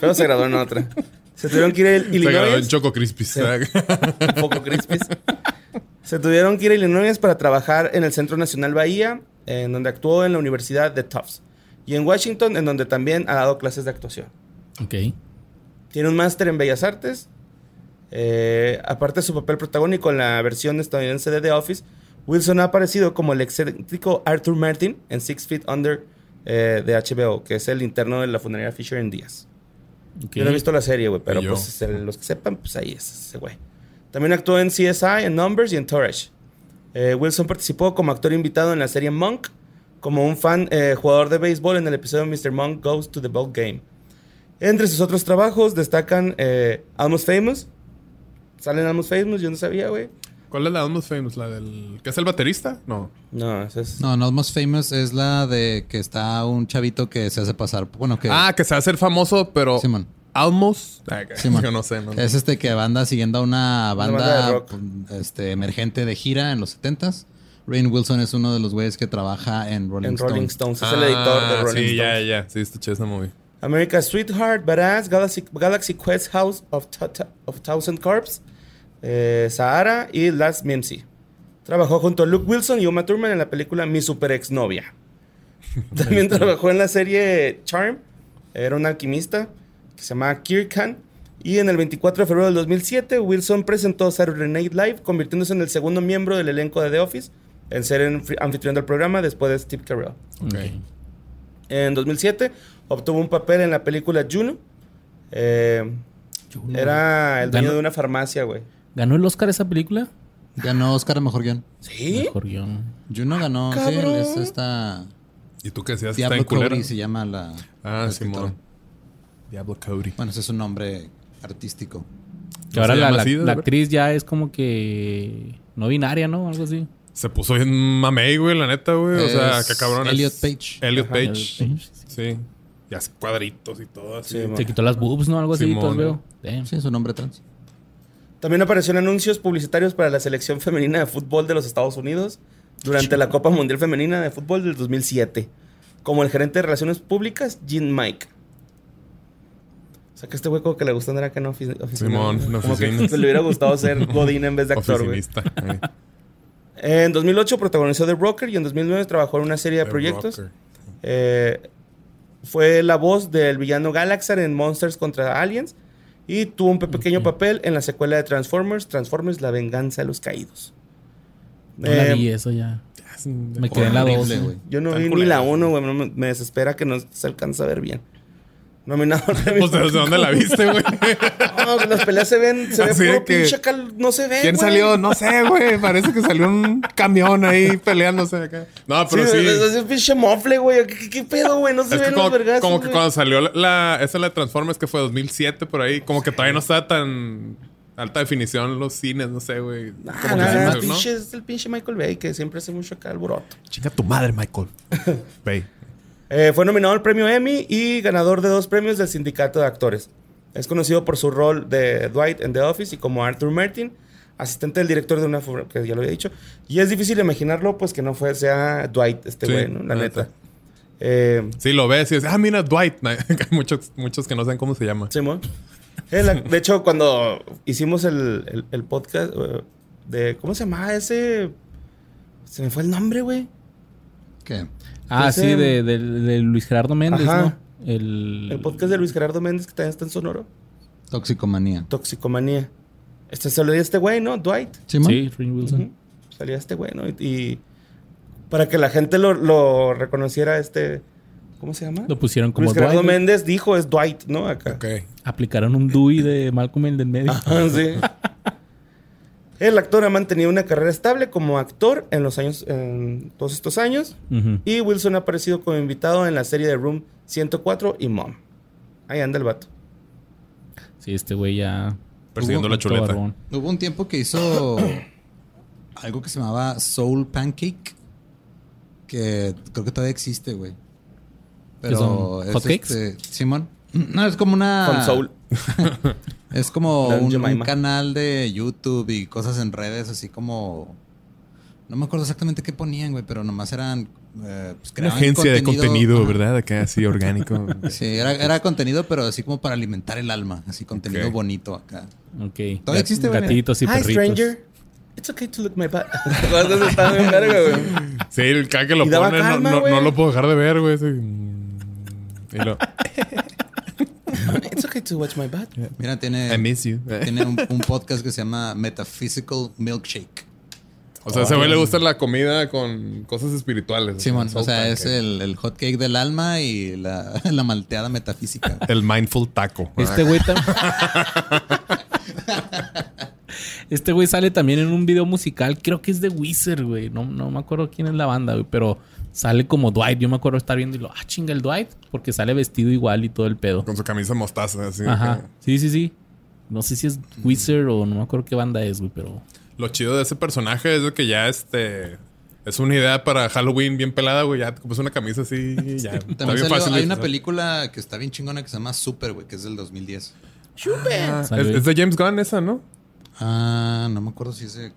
pero se graduó en otra. Se tuvieron que ir a Se graduó en Illinois. Choco Crispis. un poco crispies. Se tuvieron que ir a Illinois para trabajar en el Centro Nacional Bahía, en donde actuó en la Universidad de Tufts. Y en Washington, en donde también ha dado clases de actuación. Ok. Tiene un máster en Bellas Artes. Eh, aparte de su papel protagónico en la versión estadounidense de The Office, Wilson ha aparecido como el excéntrico Arthur Martin en Six Feet Under eh, de HBO, que es el interno de la funeraria Fisher en Díaz. Yo no he visto la serie, güey, pero pues el- los que sepan, pues ahí es ese güey. También actuó en CSI, en Numbers y en Tourage. Eh, Wilson participó como actor invitado en la serie Monk, como un fan eh, jugador de béisbol en el episodio Mr. Monk Goes to the Ball Game. Entre sus otros trabajos destacan eh, Almost Famous. ¿Salen Almost Famous? Yo no sabía, güey. ¿Cuál es la Almost Famous? ¿La del. ¿Que es el baterista? No. No, esa es... No, Not Most Famous es la de que está un chavito que se hace pasar. Bueno, que. Ah, que se va a hacer famoso, pero. Simón. Almost. Ah. Yo no sé. No, Es este que anda siguiendo a una banda, banda de rock. este, emergente de gira en los 70s. Rain Wilson es uno de los güeyes que trabaja en Rolling, en Rolling Stones. Stones. Es el editor de Ah, Rolling Sí, ya, Stones. ya. Sí, escuché esa movie. America's Sweetheart, Badass, Galaxy, Galaxy Quest House of, Ta- Ta- of Thousand Corps, eh, Sahara y Last Mimsy. Trabajó junto a Luke Wilson y Uma Thurman en la película Mi Super Exnovia. También trabajó en la serie Charm. Era un alquimista que se llamaba Kirkan. Y en el 24 de febrero del 2007, Wilson presentó Saturday Night Live, convirtiéndose en el segundo miembro del elenco de The Office en ser anfi- anfitrión del programa después de Steve Carell. Ok. En 2007 obtuvo un papel en la película Juno. Eh, era el dueño Ganó- de una farmacia, güey. ¿Ganó el Oscar esa película? Ganó Oscar a Mejor Guión. ¿Sí? Mejor guion. Juno ganó, sí, es esta... ¿Y tú qué decías? ¿Está en Diablo? Cody se llama la... Ah, la Simón. Diablo Cody. Bueno, ese es un nombre artístico. Que ¿No ahora la, la- así, actriz ya es como que no binaria, ¿no? Algo así. Se puso bien mamey, güey, la neta, güey. O sea, Es qué cabrón. es- Elliot Page. Elliot Ajá, Page. Elliot Page, Sí. Y hace cuadritos y todo así. Sí, Se quitó las boobs, ¿no? Algo así, Simón, ¿no? veo. Sí, es un nombre trans. También apareció en anuncios publicitarios para la selección femenina de fútbol de los Estados Unidos durante la Copa Mundial Femenina de Fútbol del 2007. Como el gerente de Relaciones Públicas, Jean Mike. O sea que este güey como que le gusta andar acá en ofi- oficina. Simón, en Como que le hubiera gustado ser Godín en vez de actor, güey. Eh. En 2008 protagonizó The Broker y en 2009 trabajó en una serie de The proyectos. Eh, fue la voz del villano Galaxar en Monsters contra Aliens y tuvo un pe- pequeño papel en la secuela de Transformers, Transformers La Venganza de los Caídos. No la Eh, vi eso ya. Me quedé en la Horrible, 2. güey. yo no Tan vi ni la güey. 1, güey. me desespera que no se alcanza a ver bien. Nominado al Emmy Pues, ¿de dónde la viste, güey? No, que las peleas se ven, se ve Así de puro que- pinche cal- no se ve. ¿Quién güey. salió? No sé, güey. Parece que salió un camión ahí peleándose acá. No, pero sí. sí, es, un pinche mofle, güey. ¿Qué, qué- qué pedo, güey? No se ven como, los vergazos. como que güey. cuando salió la, la- esa la de Transformers que fue 2007 por ahí, como que todavía no estaba tan alta definición los cines, no sé, güey. Ah, pinche- es el pinche Michael Bay que siempre hace mucho acá alboroto. Chinga tu madre, Michael. Bay. Eh, fue nominado al premio Emmy y ganador de dos premios del sindicato de actores. Es conocido por su rol de Dwight en The Office y como Arthur Martin, asistente del director de una que ya lo había dicho. Y es difícil imaginarlo, pues que no fue sea Dwight, este Sí, güey, ¿no? la neta. neta. Eh, Sí, lo ves y dices, ah, mira, Dwight. Hay muchos, muchos que no saben cómo se llama. Simón. Eh, de hecho, cuando hicimos el, el- el podcast de. ¿Cómo se llamaba ese? Se me fue el nombre, güey. ¿Qué? Ah, Ese- sí, de, de- de Luis Gerardo Méndez, Ajá. ¿no? El, El podcast de Luis Gerardo Méndez, que también está en Sonoro. Toxicomanía. Toxicomanía. Este se lo di a este güey, ¿no? Dwight. Sí, Rainn Wilson. Ujú. Salía este güey, ¿no? Y, y para que la gente lo, lo reconociera, este. ¿Cómo se llama? Lo pusieron como Luis Gerardo Dwight. Méndez dijo es Dwight, ¿no? Acá. Ok. Aplicaron un Dewey de Malcolm el del medio. Ah, sí. El actor ha mantenido una carrera estable como actor en los años, en todos estos años. Y Wilson ha aparecido como invitado en la serie de Room 104 y Mom. Ahí anda el vato. Sí, este güey ya... Persiguiendo la chuleta. barbón. Hubo un tiempo que hizo algo que se llamaba Soul Pancake. Que creo que todavía existe, güey. Pero son es hotcakes? este, Simón. No, es como una. Con Soul. Es como un, canal de YouTube y cosas en redes, así como. No me acuerdo exactamente qué ponían, güey, pero nomás eran. eh, pues, Una agencia de contenido, ajá. ¿verdad? Acá así orgánico. Sí, era, era contenido, pero así como para alimentar el alma. Así contenido bonito acá. Ok. Todavía existe, güey. Gatitos y Hi, perritos. stranger. It's okay to look my butt. Está bien verga, güey. Sí, el cada que lo pone, no- calma, no, no lo puedo dejar de ver, güey. sí. Y lo, It's okay to watch my butt. Mira, tiene. I miss you. Tiene un, un podcast que se llama Metaphysical Milkshake. O sea, a ese güey le gusta la comida con cosas espirituales. Simón, Soul o sea, es el, el hot cake del alma y la, la malteada metafísica. El mindful taco. Este güey tam- Este güey sale también en un video musical, creo que es de Wizard, güey. No, no me acuerdo quién es la banda, güey, pero sale como Dwight. Yo me acuerdo estar viendo y lo, ah, chinga el Dwight, porque sale vestido igual y todo el pedo. Con su camisa mostaza. Así Ajá. Sí, sí, sí. No sé si es Wizard o no me acuerdo qué banda es, güey, pero. Lo chido de ese personaje es de que ya este. Es una idea para Halloween bien pelada, güey. Ya te compras una camisa así ya. Está También bien salió- fácil. de hay una película que está bien chingona que se llama Super, güey, que es del 2010. Ah, es, es de James Gunn esa, ¿no? Ah, no me acuerdo si ese...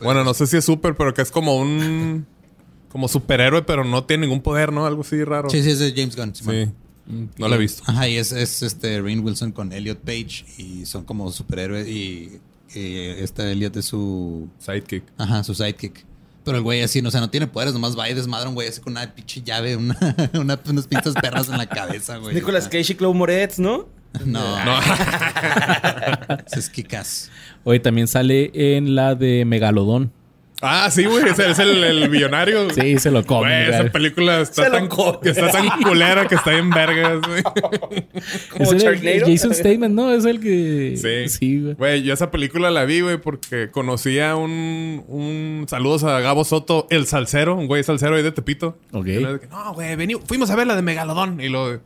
Bueno, no sé si es super, pero que es como un. Como superhéroe, pero no tiene ningún poder, ¿no? Algo así raro. Sí, sí, es de James Gunn. Sí. Simón. No lo he visto. Ajá, y es, es este Rain Wilson con Elliot Page y son como superhéroes y, y este Elliot es su... Sidekick. Ajá, su sidekick. Pero el güey así, no, o sea, no tiene poderes, nomás va y desmadra un güey así con una pinche llave, una, una- unas pinzas perras en la cabeza, güey. Nicolas Cage y Chloe Moretz, ¿no? No, No. ese es Kikas. Oye, también sale en la de Megalodón. Ah, sí, güey. Es, el- es el, el millonario. Sí, se lo come. Güey, esa película está Se lo tan, come. que está tan culera que está en vergas, güey. Como Es el-. Jason Statham, ¿no? Es el que... Sí. Sí, güey. Güey, yo esa película la vi, güey, porque conocí a un, un... Saludos a Gabo Soto, el salsero, un güey salsero ahí de Tepito. Ok. Y luego de que, No, güey, vení- fuimos a ver la de Megalodón. Y lo...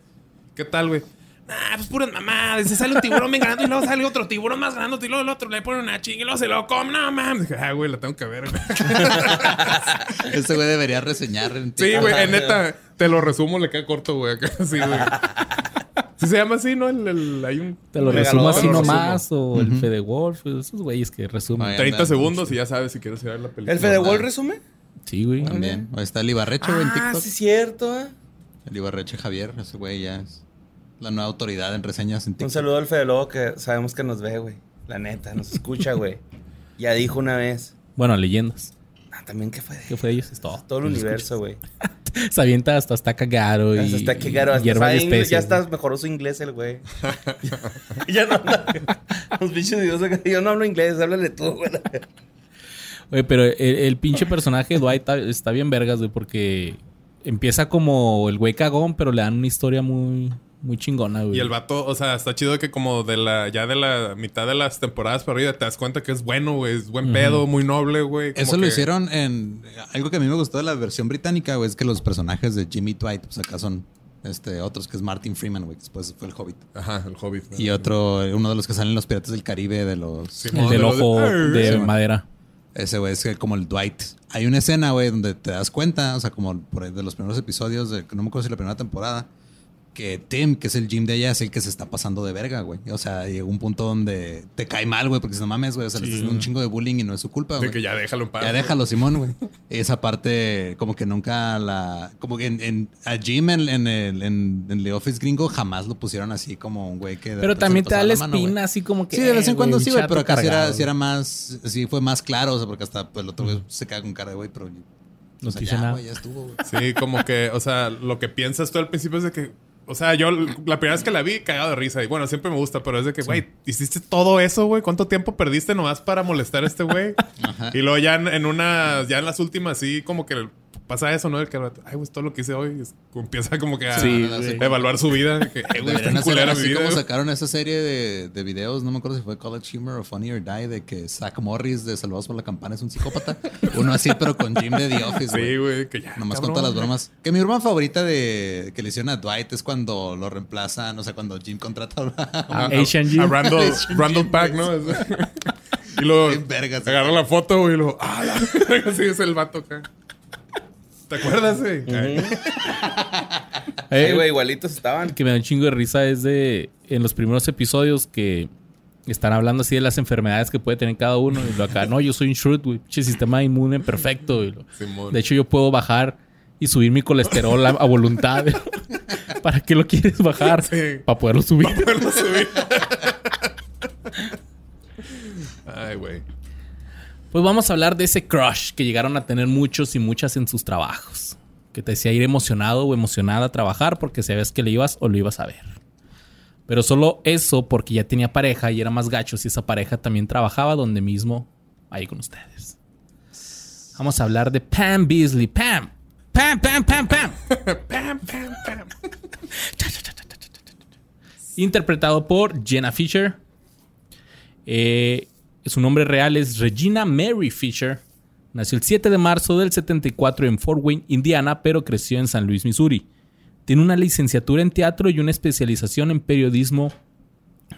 ¿Qué tal, güey? Nah, pues puras mamadas. Se sale un tiburón bien grande y luego sale otro tiburón más grande y luego el otro le pone una chinga y luego se lo come. No, mames. Dije, ah, güey, la tengo que ver, güey. Ese güey debería reseñar en Sí, güey, en neta, te lo resumo, le queda corto, güey. Acá, sí, güey. Sí se llama así, ¿no? El, el- hay un... Te lo resumo así nomás. O el Fede Wolf. Esos güeyes que resumen. Ay, 30 anda segundos y ya sabes si quieres ir a ver la película. ¿El Fede Wall resume? Sí, güey. También. Ahí está el Ibarreche, güey, en Ah, TikTok. sí, cierto. ¿eh? El Ibarreche Javier, ese güey ya es la nueva autoridad en reseñas en Un saludo al Fede Lobo que sabemos que nos ve, güey. La neta, nos escucha, güey. Ya dijo una vez. Bueno, leyendas. Ah, también que fue de ¿Qué fue de ellos? Es todo. todo el universo, güey. Se avienta hasta hasta cagaro y. Hasta está caro, hasta hierba y inglés, ya especias, está mejoró su inglés el güey. ya no habla. Los bichos dios Yo no hablo inglés, háblale tú, güey. Oye, pero el, el pinche personaje de Dwight está, está bien vergas, güey, porque empieza como el güey cagón, pero le dan una historia muy, muy chingona, güey. Y el vato, o sea, está chido que como de la, ya de la mitad de las temporadas para arriba te das cuenta que es bueno, güey. Es buen pedo, muy noble, güey. como Eso lo hicieron en... Algo que a mí me gustó de la versión británica, güey, es que los personajes de Jimmy Dwight, pues acá son este, otros, que es Martin Freeman, güey, después fue el Hobbit. Ajá, el Hobbit. ¿no? Y otro, uno de los que salen en los Piratas del Caribe, de los... Sí, el del de los de- ojo de Sí, madera. Ese güey es que como el Dwight. Hay una escena, güey, donde te das cuenta, o sea, como por ahí de los primeros episodios, de, no me acuerdo si la primera temporada, que Tim, que es el gym de ella, es el que se está pasando de verga, güey. O sea, llegó un punto donde te cae mal, güey, porque si no mames, güey, o sea, le estás haciendo un chingo de bullying y no es su culpa, De güey. que ya déjalo en paz. Ya déjalo, Simón, güey. Esa parte, como que nunca la. Como que en, en- a Jim en, en el en, en The Office gringo jamás lo pusieron así como un güey que. de Pero también te da la mano, espina así como que... Sí, de vez en eh, cuando sí, güey, pero acá sí era, sí más. Sí, fue más claro, o sea, porque hasta pues, el otro güey se queda con cara de güey, pero. No o sea, ya, nada. güey, ya estuvo, güey. Sí, como que, o sea, lo que piensas tú al principio es de que, o sea, yo la primera vez que la vi, cagado de risa. Y bueno, siempre me gusta, pero es de que, güey, hiciste todo eso, güey. ¿Cuánto tiempo perdiste nomás para molestar a este güey? Y luego ya en, en una, ya en las últimas, sí, como que pasa eso, ¿no? El que, ay, güey, todo lo que hice hoy. es- empieza como que a, Sí, a güey. evaluar su vida. Que, "Eh, mi así vida, como güey". sacaron esa serie de, de videos, no me acuerdo si fue College Humor o Funny or Die, de que Zach Morris de Salvados por la Campana es un psicópata. Uno así, pero con Jim de The Office, güey. Sí, güey, que ya. Nomás cabrón, con todas las bromas. Que mi broma favorita de que le hicieron a Dwight es cuando lo reemplazan, o sea, cuando Jim contrata a... A- a-. A Randall, Asian Randall Jim, Pack, ¿no? y luego agarra la foto, güey, y luego, ah, la verga, sí, es el vato acá. ¿Te acuerdas, güey? Eh, Sí, güey, igualitos estaban. que me da un chingo de risa es de en los primeros episodios que están hablando así de las enfermedades que puede tener cada uno y lo acá, no, yo soy un Shrewd, güey, pinche sistema inmune perfecto. y lo- Simón. de hecho, yo puedo bajar y subir mi colesterol a, a voluntad. ¿Para qué lo quieres bajar? Sí. Para poderlo subir. poderlo subir. Ay, güey. Pues vamos a hablar de ese crush que llegaron a tener muchos y muchas en sus trabajos. Que te decía ir emocionado o emocionada a trabajar porque sabías que le ibas o lo ibas a ver. Pero solo eso porque ya tenía pareja y era más gacho si esa pareja también trabajaba donde mismo ahí con ustedes. Vamos a hablar de Pam Beasley. Pam. Pam, Pam, Pam, Pam. Pam, pam, pam. Interpretado por Jenna Fisher. Eh, su nombre real es Regina Mary Fisher. Nació el 7 de marzo del 74 en Fort Wayne, Indiana, pero creció en San Luis, Missouri. Tiene una licenciatura en teatro y una especialización en periodismo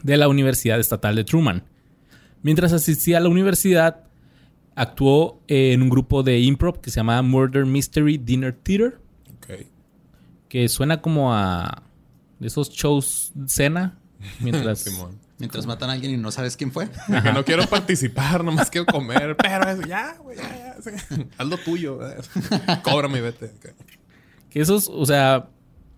de la Universidad Estatal de Truman. Mientras asistía a la universidad, actuó en un grupo de improv que se llamaba Murder Mystery Dinner Theater, que suena como a esos shows cena. Mientras. Mientras matan a alguien y no sabes quién fue. No quiero participar, nomás quiero comer. Pero eso, ya, güey, ya, ya. sí. Haz lo tuyo. Cóbrame y vete. Que esos, o sea,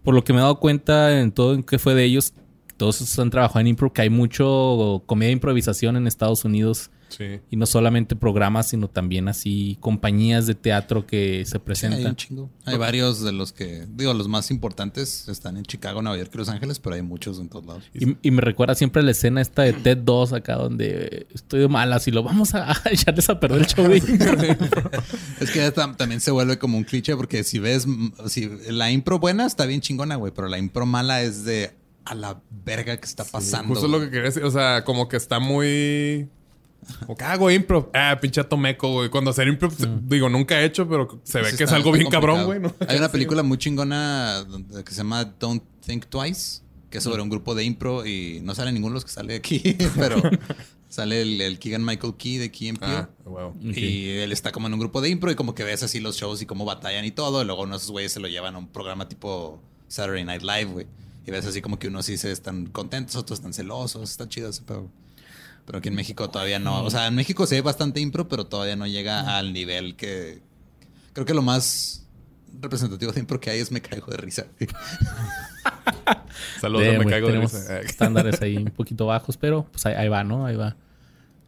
por lo que me he dado cuenta en todo en que fue de ellos, todos esos han trabajado en impro, que hay mucho comedia de improvisación en Estados Unidos. Sí. Y no solamente programas, sino también así compañías de teatro que se Sí, hay un presentan. chingo. Hay varios de los que, digo, los más importantes están en Chicago, Nueva York y Los Ángeles, pero hay muchos en todos lados. Y, y me recuerda siempre la escena esta de TED 2 acá donde estoy de malas y lo vamos a, a echarles a perder el show. Es que también se vuelve como un cliché porque si ves, si la impro buena está bien chingona, güey, pero la impro mala es de a la verga que está pasando. Justo lo que quería decir. O sea, como que está muy. Como que hago impro. Ah, pinche tomeco, güey. Cuando hacer impro, pues, digo, nunca he hecho, pero se ve Sí que es algo bien cabrón, güey. Hay una película muy chingona que se llama Don't Think Twice, que es sobre un grupo de impro y no sale ninguno de los que sale aquí, pero sale el, el Keegan Michael Key de Key. Ah, wow. Y él está como en un grupo de impro y como que ves así los shows y cómo batallan y todo. Y luego uno de esos güeyes se lo llevan a un programa tipo Saturday Night Live, güey. Y ves así como que unos sí se están contentos, otros están celosos. Está chido ese pedo. Pero aquí en México todavía no. O sea, en México sí hay bastante impro, pero todavía no llega al nivel que... Creo que lo más representativo de impro que hay es Me Caigo de Risa. Saludos, Damn, me caigo de risa. Estándares ahí un poquito bajos, pero pues ahí, ahí va, ¿no? Ahí va.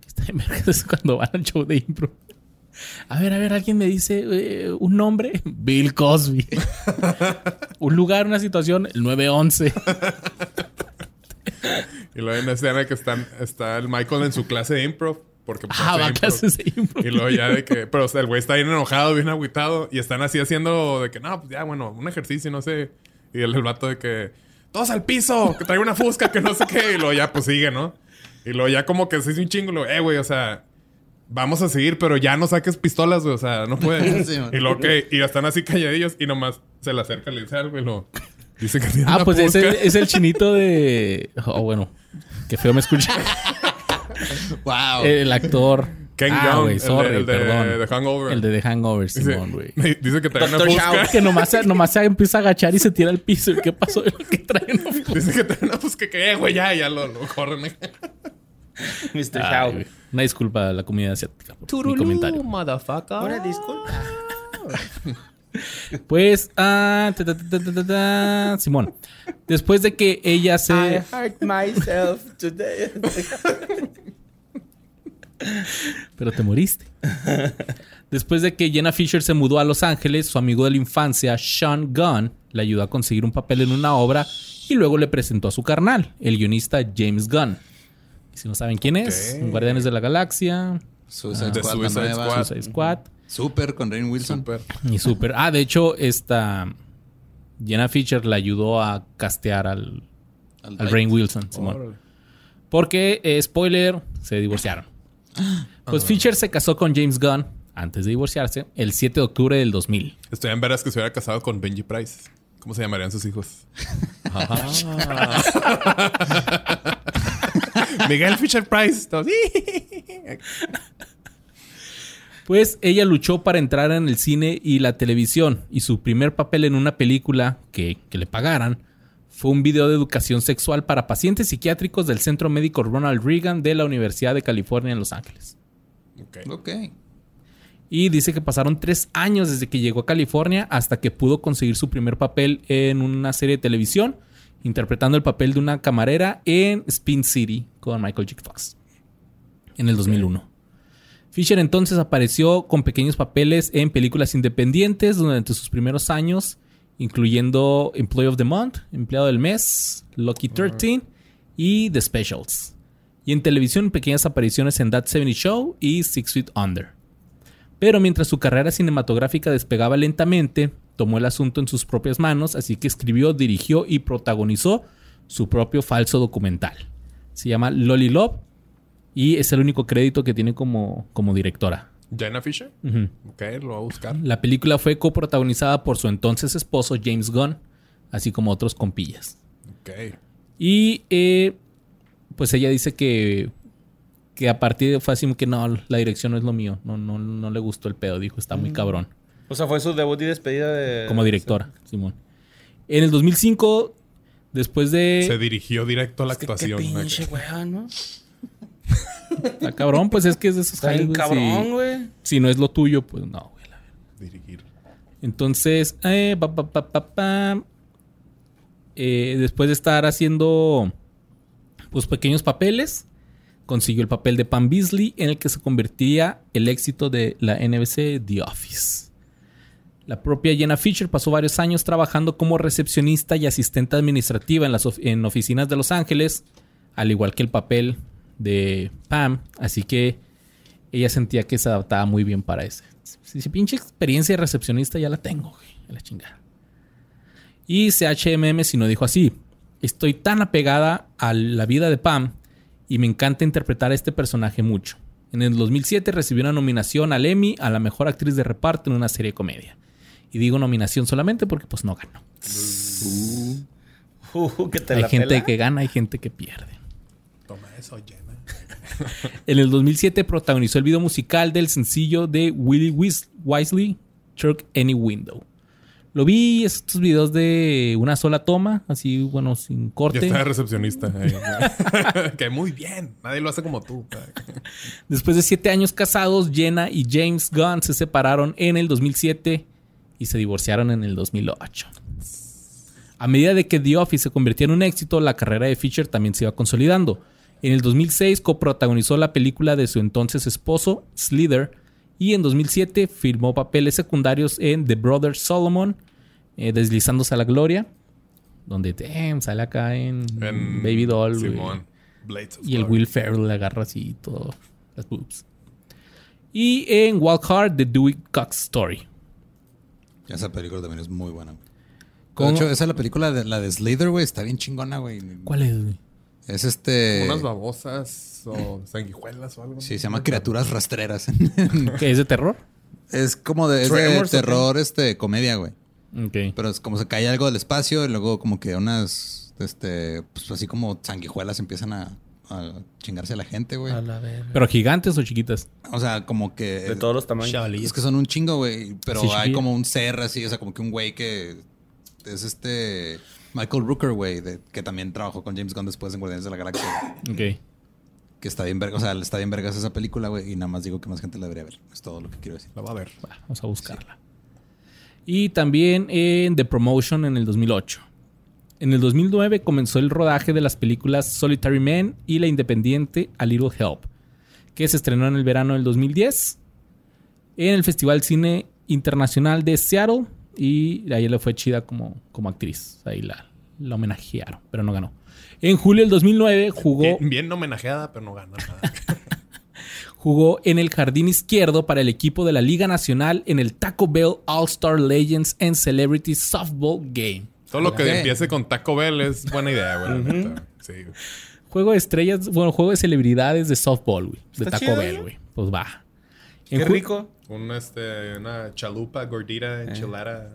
Está es cuando van al show de impro. A ver, a ver, alguien me dice eh, un nombre. Bill Cosby. un lugar, una situación, el 911. Y luego hay una escena que están, está el Michael en su clase de improv. Porque pues, ah, va a improv. clases de impro. Y luego ya de que... Pero o sea, el güey está bien enojado, bien agüitado. Y están así haciendo de que... No, pues ya, bueno, un ejercicio, no sé. Y el, el vato de que... Todos al piso. Que trae una fusca, que no sé qué. Y luego ya, pues sigue, ¿no? Y luego ya como que se hizo un chingo. y luego, eh, güey, o sea... Vamos a seguir, pero ya no saques pistolas, güey. O sea, no puedes. Sí, y luego que... Y están así calladillos. Y nomás se le acerca y le dice algo. Y lo... Dice que tiene Ah, una pues es el, fusca. es el chinito de. Oh, bueno. Qué feo me escucha. ¡Wow! El actor Ken Ah, Jeong, güey, el de- sorry, el de, perdón. The Hangover. El de The Hangover, Dice, Simón, güey. dice que trae una Dr. fusca. Que nomás, se- nomás se empieza a agachar y se tira al piso. ¿Y qué pasó? ¿Qué trae? No, Dice que trae una fusca que, eh, güey, ya, ya lo, lo corren. Mr. Ay, Shao. güey. Una disculpa a la comunidad asiática mi comentario. motherfucker. Una disculpa. Pues, ah, ta, ta, ta, ta, ta, ta, Simón. Después de que ella se... hurt myself today. Pero te moriste. Después de que Jenna Fisher se mudó a Los Ángeles, su amigo de la infancia, Sean Gunn, le ayudó a conseguir un papel en una obra y luego le presentó a su carnal, el guionista James Gunn. Y si no saben quién es. Guardianes de la Galaxia, Suicide The Squad, la Suicide nueva. Squad. Suicide Squad Super con Rain Wilson. Súper. y Super. Ah, de hecho, esta Jenna Fisher le ayudó a castear al, Al al Rain Wilson, Simón. Porque, eh, spoiler, se divorciaron. Pues Fisher se casó con James Gunn antes de divorciarse el 7 de octubre del 2000. Estoy en veras que se hubiera casado con Benji Price. ¿Cómo se llamarían sus hijos? Miguel Fisher Price. Pues ella luchó para entrar en el cine y la televisión y su primer papel en una película que, que le pagaran fue un video de educación sexual para pacientes psiquiátricos del Centro Médico Ronald Reagan de la Universidad de California en Los Ángeles. Ok. Ok. Y dice que pasaron tres años desde que llegó a California hasta que pudo conseguir su primer papel en una serie de televisión, interpretando el papel de una camarera en Spin City con Michael J. Fox en el 2001. Fisher entonces apareció con pequeños papeles en películas independientes durante sus primeros años, incluyendo Employee of the Month, Empleado del Mes, Lucky 13 y The Specials. Y en televisión pequeñas apariciones en That 70 Show y Six Feet Under. Pero mientras su carrera cinematográfica despegaba lentamente, tomó el asunto en sus propias manos, así que escribió, dirigió y protagonizó su propio falso documental. Se llama Lolly Love y es el único crédito que tiene como, como directora. Jenna Fisher. Ujú. Ok, lo voy a buscar. La película fue coprotagonizada por su entonces esposo James Gunn, así como otros compillas. Ok. Y eh, pues ella dice que, que a partir de fue así que no, la dirección no es lo mío. No, no, no le gustó el pedo. Dijo, está muy cabrón. O sea, fue su debut y despedida de... Como directora, Simón. En el 2005, después Se de... directo a la Es que qué actuación. pinche wea, ¿no? Está cabrón, pues es que es de esos Está bien jales, güey, cabrón, si- güey. Si, no es lo tuyo, pues no, güey. la verdad. Dirigir. Entonces, eh, pa, pa, pa, pa, pa. Eh, después de estar haciendo pues pequeños papeles, consiguió el papel de Pam Beasley en el que se convertía el éxito de la NBC The Office. La propia Jenna Fisher pasó varios años trabajando como recepcionista y asistente administrativa en las of- en oficinas de Los Ángeles, al igual que el papel de Pam, así que ella sentía que se adaptaba muy bien para ese. Si, si pinche experiencia de recepcionista ya la tengo, güey, a la chingada. Y CHMM si no dijo así. Estoy tan apegada a la vida de Pam y me encanta interpretar a este personaje mucho. En el 2007 recibió una nominación al Emmy a la mejor actriz de reparto en una serie de comedia. Y digo nominación solamente porque pues no ganó. Uh, que te Hay la gente pela. que gana, hay gente que pierde. Toma eso, Jenna. En el 2007 protagonizó el video musical del sencillo de Willie Wis- Wisely, Turk Any Window. Lo vi estos videos de una sola toma, así, bueno, sin corte. está de recepcionista. ahí. que muy bien. Nadie lo hace como tú. Después de siete años casados, Jenna y James Gunn se separaron en el 2007 y se divorciaron en el 2008. A medida de que The Office se convirtió en un éxito, la carrera de Fisher también se iba consolidando. En el 2006 coprotagonizó la película de su entonces esposo, Slither, y en 2007 firmó papeles secundarios en The Brothers Solomon, eh, Deslizándose a la Gloria, donde damn, sale acá en, En Baby Doll, güey. Simón. Blades of Y el Glory. Will Ferrell le agarra así todo las boobs. Y en Wild Heart, The Dewey Cox Story. Esa película también es muy buena. güey. ¿Cómo? De hecho, esa es la película de la de Slither, güey. Está bien chingona, güey. ¿Cuál es, güey? Es este. Unas babosas o sanguijuelas o algo. Sí, se llama Criaturas Rastreras. ¿Qué es de terror? es como de, terror, este, comedia, güey. Ok. Pero es como se cae algo del espacio y luego como que unas, este, pues así como sanguijuelas empiezan a a chingarse a la gente, güey. A la verga. ¿Pero gigantes o chiquitas? O sea, como que... De todos los tamaños. Es que son un chingo, güey. Pero Sí, hay como un ser así, o sea, como que un güey que es este Michael Rooker, güey, que también trabajó con James Gunn después en Guardianes de la Galaxia. Ok. Que está bien verga, o sea, está bien vergas esa película, güey, y nada más digo que más gente la debería ver. Es todo lo que quiero decir. La va a ver. Va, vamos a buscarla. Y también en The Promotion en el 2008. En el 2009 comenzó el rodaje de las películas Solitary Man y la independiente A Little Help, que se estrenó en el verano del 2010 en el Festival Cine Internacional de Seattle y ahí le fue chida como, como actriz. Ahí la, la homenajearon, pero no ganó. En julio del 2009 jugó... Bien, bien homenajeada, pero no gana nada. Jugó en el jardín izquierdo para el equipo de la Liga Nacional en el Taco Bell All-Star Legends and Celebrity Softball Game. Todo lo que empiece con Taco Bell es buena idea, güey. Sí. Juego de estrellas, bueno, juego de celebridades de softball, güey. De Taco chido, Bell, ¿no? güey. Pues va. Qué En rico. Un, este, una chalupa, gordita, Eh. enchilada,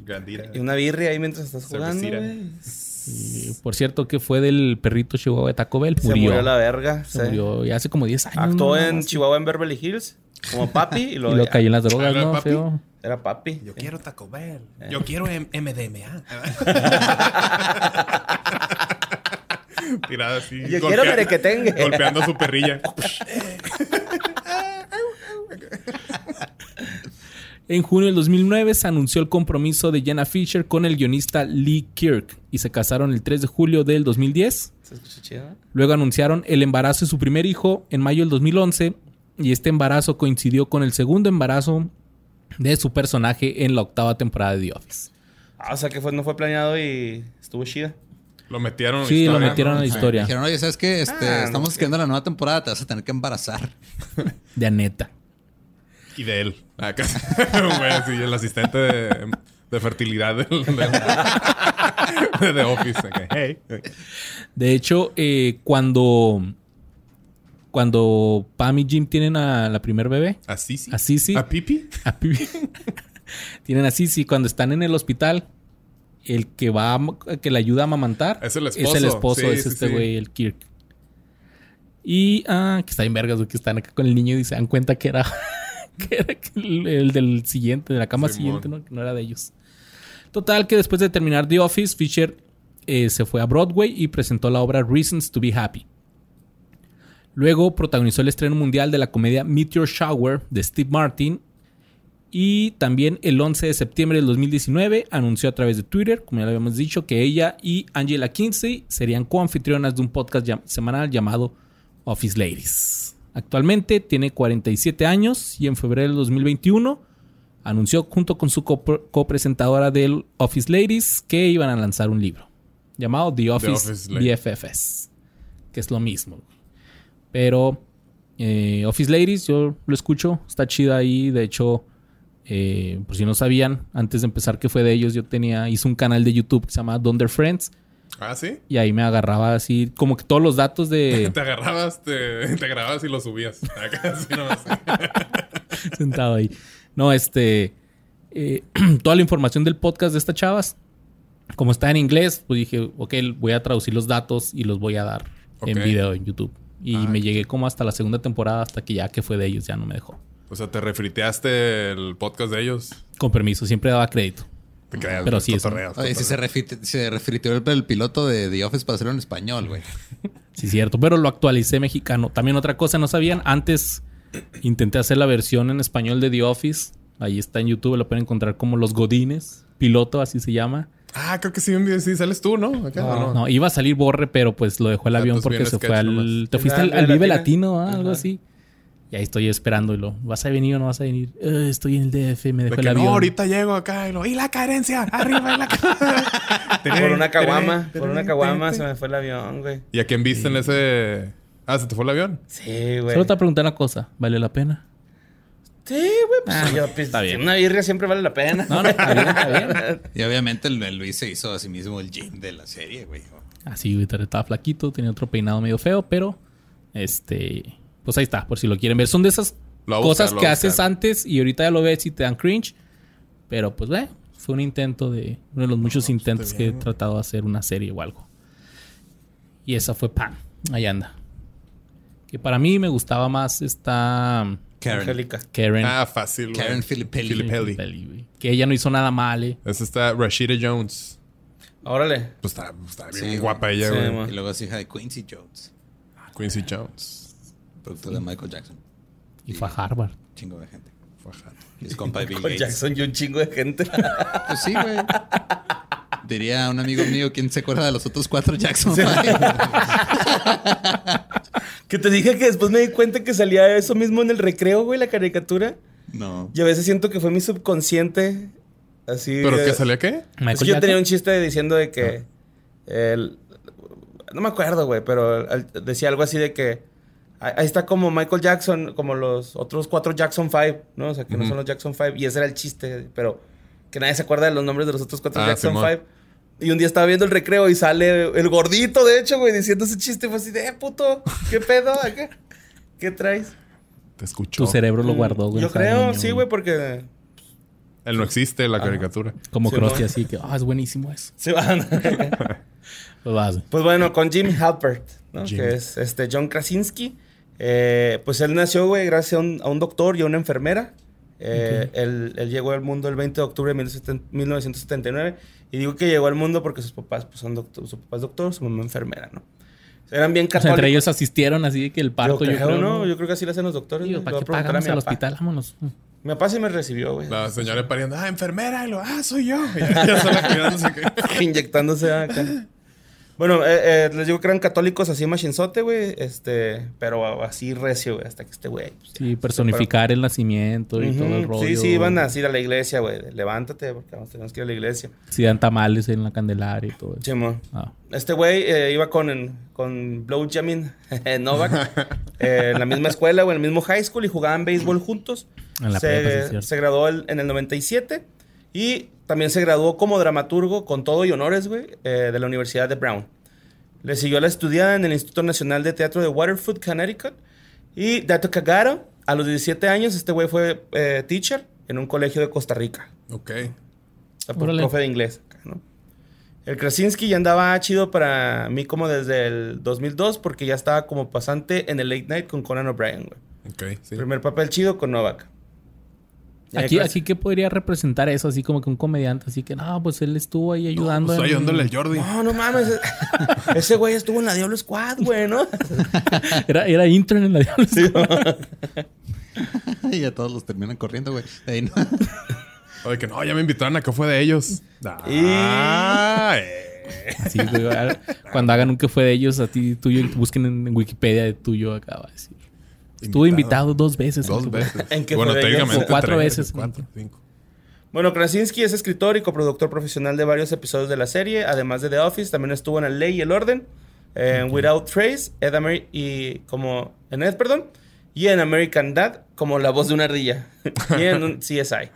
grandita. Y una birria ahí mientras estás jugando, y, por cierto, que fue del perrito chihuahua de Taco Bell. Se Murió. murió la verga. Se sí. murió ya hace como 10 años. Actuó ¿no? en Así. Chihuahua en Beverly Hills como papi y Y lo ya, cayó en las drogas, ¿Ah, era ¿no? papi? Feo. era papi. Yo quiero Taco Bell. Yo quiero M- MDMA. Tirada así. Yo quiero merequetengue. Golpeando a su perrilla. En junio del 2009 se anunció el compromiso de Jenna Fisher con el guionista Lee Kirk y se casaron el 3 de julio del 2010. ¿Se escucha chido? Luego anunciaron el embarazo de su primer hijo en mayo del 2011 y este embarazo coincidió con el segundo embarazo de su personaje en la octava temporada de The Office. Ah, o sea que fue, no fue planeado y estuvo chida. Lo metieron en la Sí, lo historia, metieron ¿no? a la historia Dijeron, oye, ¿sabes qué? Este, Ah, no estamos sé. escribiendo la nueva temporada, te vas a tener que embarazar. de Aneta. Y de él. Acá. Güey, sí, el asistente de, de fertilidad del, del- de The Office. Hey. De hecho, eh, cuando cuando Pam y Jim tienen a la primer bebé, Así sí. a Sissy, ¿A Pipi? a Pipi, tienen a Sissy cuando están en el hospital, el que va a- que le ayuda a amamantar Es el es esposo. el esposo, Sí, es sí, este sí. güey, el Kirk. Y ah, que está en vergas, güey, que están acá con el niño y se dan cuenta que era, que era el, el del siguiente, de la cama siguiente, ¿no? Que no era de ellos. Total, que después de terminar The Office, Fisher eh, se fue a Broadway y presentó la obra Reasons to Be Happy. Luego protagonizó el estreno mundial de la comedia Meteor Shower de Steve Martin. Y también el 11 de septiembre del 2019 anunció a través de Twitter, como ya lo habíamos dicho, que ella y Angela Kinsey serían coanfitrionas de un podcast llam- semanal llamado Office Ladies. Actualmente tiene 47 años y en febrero del 2021 anunció junto con su copr- copresentadora del Office Ladies que iban a lanzar un libro llamado The Office, Office Ladies. BFFs, que es lo mismo. Pero eh, Office Ladies, yo lo escucho, está chida ahí. De hecho, eh, por si no sabían, antes de empezar que fue de ellos, yo tenía, hice un canal de YouTube que se llama Donder Friends. Ah, sí. Y ahí me agarraba así, como que todos los datos de Te agarrabas, te, te grababas y lo subías. Acá, así nomás. sentado ahí. No, este. eh, toda la información del podcast de estas chavas, como está en inglés, pues dije, ok, voy a traducir los datos y los voy a dar en video en YouTube. Y Ah, me llegué como hasta la segunda temporada, hasta que ya que fue de ellos, ya no me dejó. O sea, te refriteaste el podcast de ellos. Con permiso, siempre daba crédito. Te creas, Pero sí, es un- cotorreas, Oye, si se, refit- se el, el piloto de The Office para hacerlo en español, güey. Sí, cierto, pero lo actualicé mexicano. También otra cosa, no sabían, antes intenté hacer la versión en español de The Office. Ahí está en YouTube, lo pueden encontrar como Los Godines, piloto, así se llama. Ah, creo que sí, un día sí sales tú, ¿no? Acá, ¿o no? No, iba a salir Borre, pero pues lo dejó el Ah, avión pues porque se fue al... nomás. Te fuiste al, al Vive Vive Latina. Latino, ¿ah? algo así. Y ahí estoy esperándolo. ¿Vas a venir o no vas a venir? "Eh, estoy en el DF, me De dejó que el avión. no, ahorita llego acá y lo. ¡Y la carencia! ¡Arriba y la Por una caguama, por una caguama se me fue el avión, güey. ¿Y a quién viste en ese.? Ah, ¿se te fue el avión? Sí, güey. Solo te pregunté una cosa. ¿Vale la pena? Sí, güey. Pues, Ah, yo, pues, está bien. Una birria siempre vale la pena. No, no, está bien, está bien. Y obviamente el, el Luis se hizo a sí mismo el gym de la serie, güey. Así, güey, estaba flaquito, tenía otro peinado medio feo, pero este, pues ahí está, por si lo quieren ver. Son de esas buscar, cosas que haces antes y ahorita ya lo ves y te dan cringe, pero pues, ve, fue un intento de uno de los muchos intentos que he tratado de hacer una serie o algo. Y esa fue Pan. Ahí anda. Que para mí me gustaba más esta Karen. Angélica. Karen. Ah, fácil. Karen Filippelli. Filippelli. Pelli, güey. Que ella no hizo nada mal, eh. Es esta Rashida Jones. Órale. Pues está, está bien Sí, guapa ella, Sí, güey. man. Y luego es hija de Quincy Jones, Quincy Jones. Productor de Michael Jackson. Y fue a Harvard. Chingo de gente. Fajado. Y es compa de Bill Con Gates. Jackson y un chingo de gente. Pues sí, güey. Diría un amigo mío, ¿quién se acuerda de los otros cuatro Jackson? que te dije que después me di cuenta que salía eso mismo en el recreo, güey, la caricatura. no. Y a veces siento que fue mi subconsciente. Así. ¿Pero de- qué salía qué? Es que yo tenía un chiste diciendo de que. el- no me acuerdo, güey, pero decía algo así de que. Ahí está como Michael Jackson, como los otros cuatro Jackson 5, ¿no? O sea, que no son los Jackson 5. Y ese era el chiste, pero que nadie se acuerda de los nombres de los otros cuatro Ah, Jackson Simón. 5. Y un día estaba viendo el recreo y sale el gordito, de hecho, güey, diciendo ese chiste. Fue así de, eh, puto, ¿qué pedo? ¿Qué, ¿Qué traes? Te escuchó. Tu cerebro lo guardó, güey. Yo creo, niño, sí, güey, porque. Él no existe, la caricatura. Como Sí, Krusty ¿no? así que, ah, es buenísimo eso. Se van. Pues. Pues bueno, con Jim Halpert, ¿no? Jim. Que es este John Krasinski. Eh, pues él nació, güey, gracias a un, a un doctor y a una enfermera. Eh, él, él llegó al mundo el 20 de octubre de 1970 1979. Y digo que llegó al mundo porque sus papás pues, son doctor, su papá es doctor, su mamá enfermera, ¿no? Eran bien O sea, católicos. entre ellos asistieron así que el parto, yo yo, creo, creo, ¿no? Yo creo que así lo hacen los doctores. Digo. ¿para qué pagamos mi al papá. hospital? Vámonos. Mi papá sí me recibió, güey. La señora pariendo, ah, enfermera. Y lo, ah, soy yo. Y ya, ya sola cuidándose. que- Inyectándose acá. Bueno, eh, eh, les digo que eran católicos así machinzote, güey. Este, pero así recio, güey. Hasta que este güey. pues, Sí, personificar el nacimiento y todo el rollo. Sí, sí, iban a ir a la iglesia, güey. Levántate, porque vamos, tenemos que ir a la iglesia. Sí, dan tamales en la Candelaria y todo eso. Ah. Este güey eh, iba con, con Blow Jamin Novak eh, en la misma escuela o en el mismo high school y jugaban béisbol juntos. En la se, prepa, sí, se graduó el- en el 97 y también se graduó como dramaturgo con todo y honores, güey, eh, de la Universidad de Brown. Le siguió la estudiada en el Instituto Nacional de Teatro de Waterford, Connecticut. Y dato cagado, a los 17 años este güey fue eh, teacher en un colegio de Costa Rica. Ok. O sea, por- Órale. profe de inglés. ¿no? El Krasinski ya andaba chido para mí como desde el 2002 porque ya estaba como pasante en el Late Night con Conan O'Brien, güey. Ok, sí. Primer papel chido con Novak. Aquí, aquí, ¿qué podría representar eso? Así como que un comediante, así que, no, pues él estuvo ahí ayudando. Pues, en- ayudándole al Jordi. No, no mames. Ese güey estuvo en la Diablo Squad, güey, ¿no? Era, era intern en la Diablo Squad. y a todos los terminan corriendo, güey. Ahí no. O de que no, ya me invitaron a que fue de ellos. Ah, eh. Sí, güey, Cuando hagan un que fue de ellos, a ti tuyo, busquen en Wikipedia de tuyo acá va a decir. Estuvo invitado, dos veces. Dos veces. ¿En qué bueno, técnicamente cuatro tres, veces. Cuatro, cinco. Bueno, Krasinski es escritor y coproductor profesional de varios episodios de la serie, además de The Office, también estuvo en La Ley y el Orden, en Without Trace, Ed Amer- y como en Ed, perdón, y en American Dad como la voz de una ardilla y en un CSI.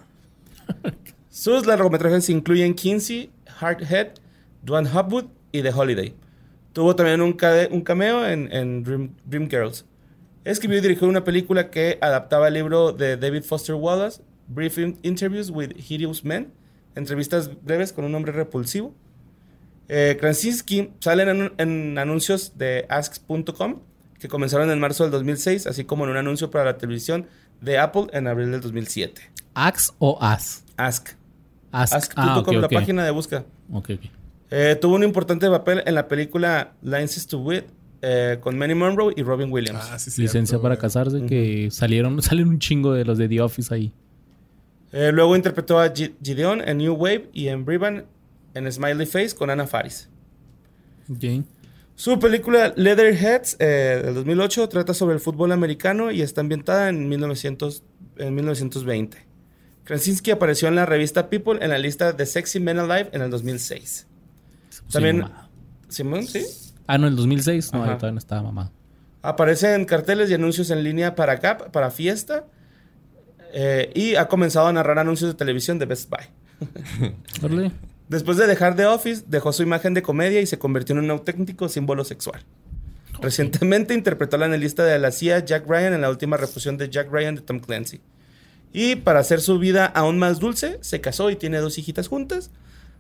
Sus largometrajes incluyen Kinsey, Hardhead, Dwan Hopwood y The Holiday. Tuvo también un, cameo en, en Dream, Dreamgirls. Escribió y dirigió una película que adaptaba el libro de David Foster Wallace, Brief In- Interviews with Hideous Men, entrevistas breves con un hombre repulsivo. Eh, Krasinski sale en, anu- en anuncios de Ask.com que comenzaron en marzo del 2006, así como en un anuncio para la televisión de Apple en abril del 2007. ¿Ax o As? Ask. Ask. Ask.com, Ah, la página de búsqueda. Ok, ok. Eh, tuvo un importante papel en la película Lines to Wit eh, con Manny Monroe y Robin Williams. Ah, sí, sí. Licencia para casarse, que salieron, salen un chingo de los de The Office ahí. Eh, luego interpretó a Gi- Gideon en New Wave y en Briban en Smiley Face con Anna Faris. Ok. Su película Leatherheads eh, del 2008 trata sobre el fútbol americano y está ambientada en, 1900, en 1920. Krasinski apareció en la revista People en la lista de Sexy Men Alive en el 2006. También-. Simón, sí. Ah, no, el 2006. No, Ajá. ahí todavía no estaba mamado. Aparece en carteles y anuncios en línea para Gap, para Fiesta. eh, y ha comenzado a narrar anuncios de televisión de Best Buy. Después de dejar The Office, dejó su imagen de comedia y se convirtió en un auténtico símbolo sexual. Recientemente interpretó al analista de la CIA Jack Ryan en la última refusión de Jack Ryan de Tom Clancy. Y para hacer su vida aún más dulce, se casó y tiene dos hijitas juntas.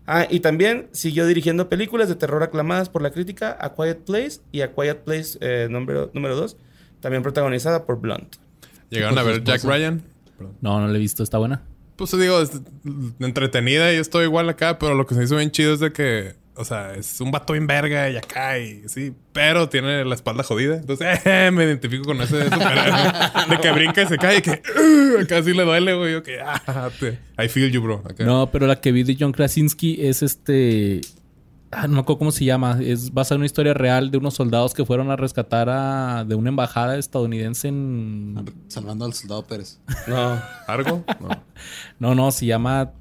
Ah, y también siguió dirigiendo películas de terror aclamadas por la crítica, A Quiet Place y A Quiet Place eh, número 2. También protagonizada por Blunt. ¿Llegaron a ver Jack. Ryan? No, no la he visto. ¿Está buena? Pues digo, es entretenida y estoy igual acá, pero lo que se hizo bien chido es de que, o sea, es un vato en verga y acá y sí, pero tiene la espalda jodida. Entonces, eh, me identifico con ese superhéroe de que brinca y se cae y que uh, casi le duele, güey. Yo que, ah, te- I feel you, bro. Acá. No, pero la que vi de John Krasinski es este. Ah, no me acuerdo cómo se llama. Es basada en una historia real de unos soldados que fueron a rescatar a de una embajada estadounidense en. Salvando al soldado Pérez. No. ¿Argo? No. No, no, se llama.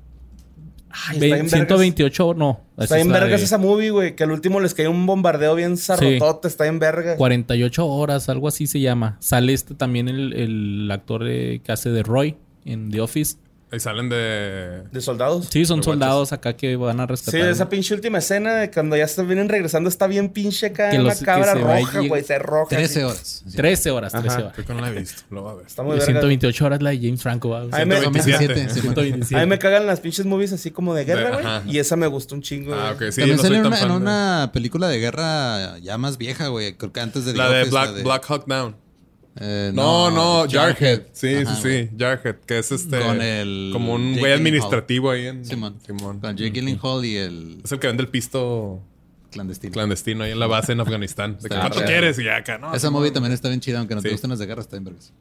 Ay, está bien vergas. 128, no. Está bien es vergas de esa movie, güey. Que al último les cayó un bombardeo bien zarrotote. Está bien verga. 48 horas, algo así se llama. Sale este también el, el actor eh, que hace de Roy en The Office. Ahí salen de. De soldados. Sí, son soldados acá que van a Sí, rescatar. esa pinche última escena de cuando ya se vienen regresando está bien pinche acá Que en los- la cabra se va roja, y- güey. Se roja. 13 así. horas. Sí. 13 horas, 13 Ajá. horas. Creo que no la he visto. Lo voy a ver. Está muy Y verga. 128 horas la de James Franco. ¿va? Ay, me- 127. 27, sí, 127. A mí me cagan las pinches movies así como de guerra, güey. Y esa me gustó un chingo. Ah, ok. Sí, También salió en una, película de guerra ya más vieja, güey. Creo que antes de La de Black Hawk Down. Eh, No, no, Jarhead. Sí, Ajá, sí, sí. Jarhead. Que es este. Con el Como un güey administrativo ahí en. Simón. Simón. Con Jake Gyllenhaal y el Es el que vende el pisto clandestino. clandestino ahí en la base en Afganistán. De que, Está ¿Cuánto bien. quieres? Y acá, ¿no? Esa movie también está bien chida, aunque no te gusten las de guerra, está bien vergas.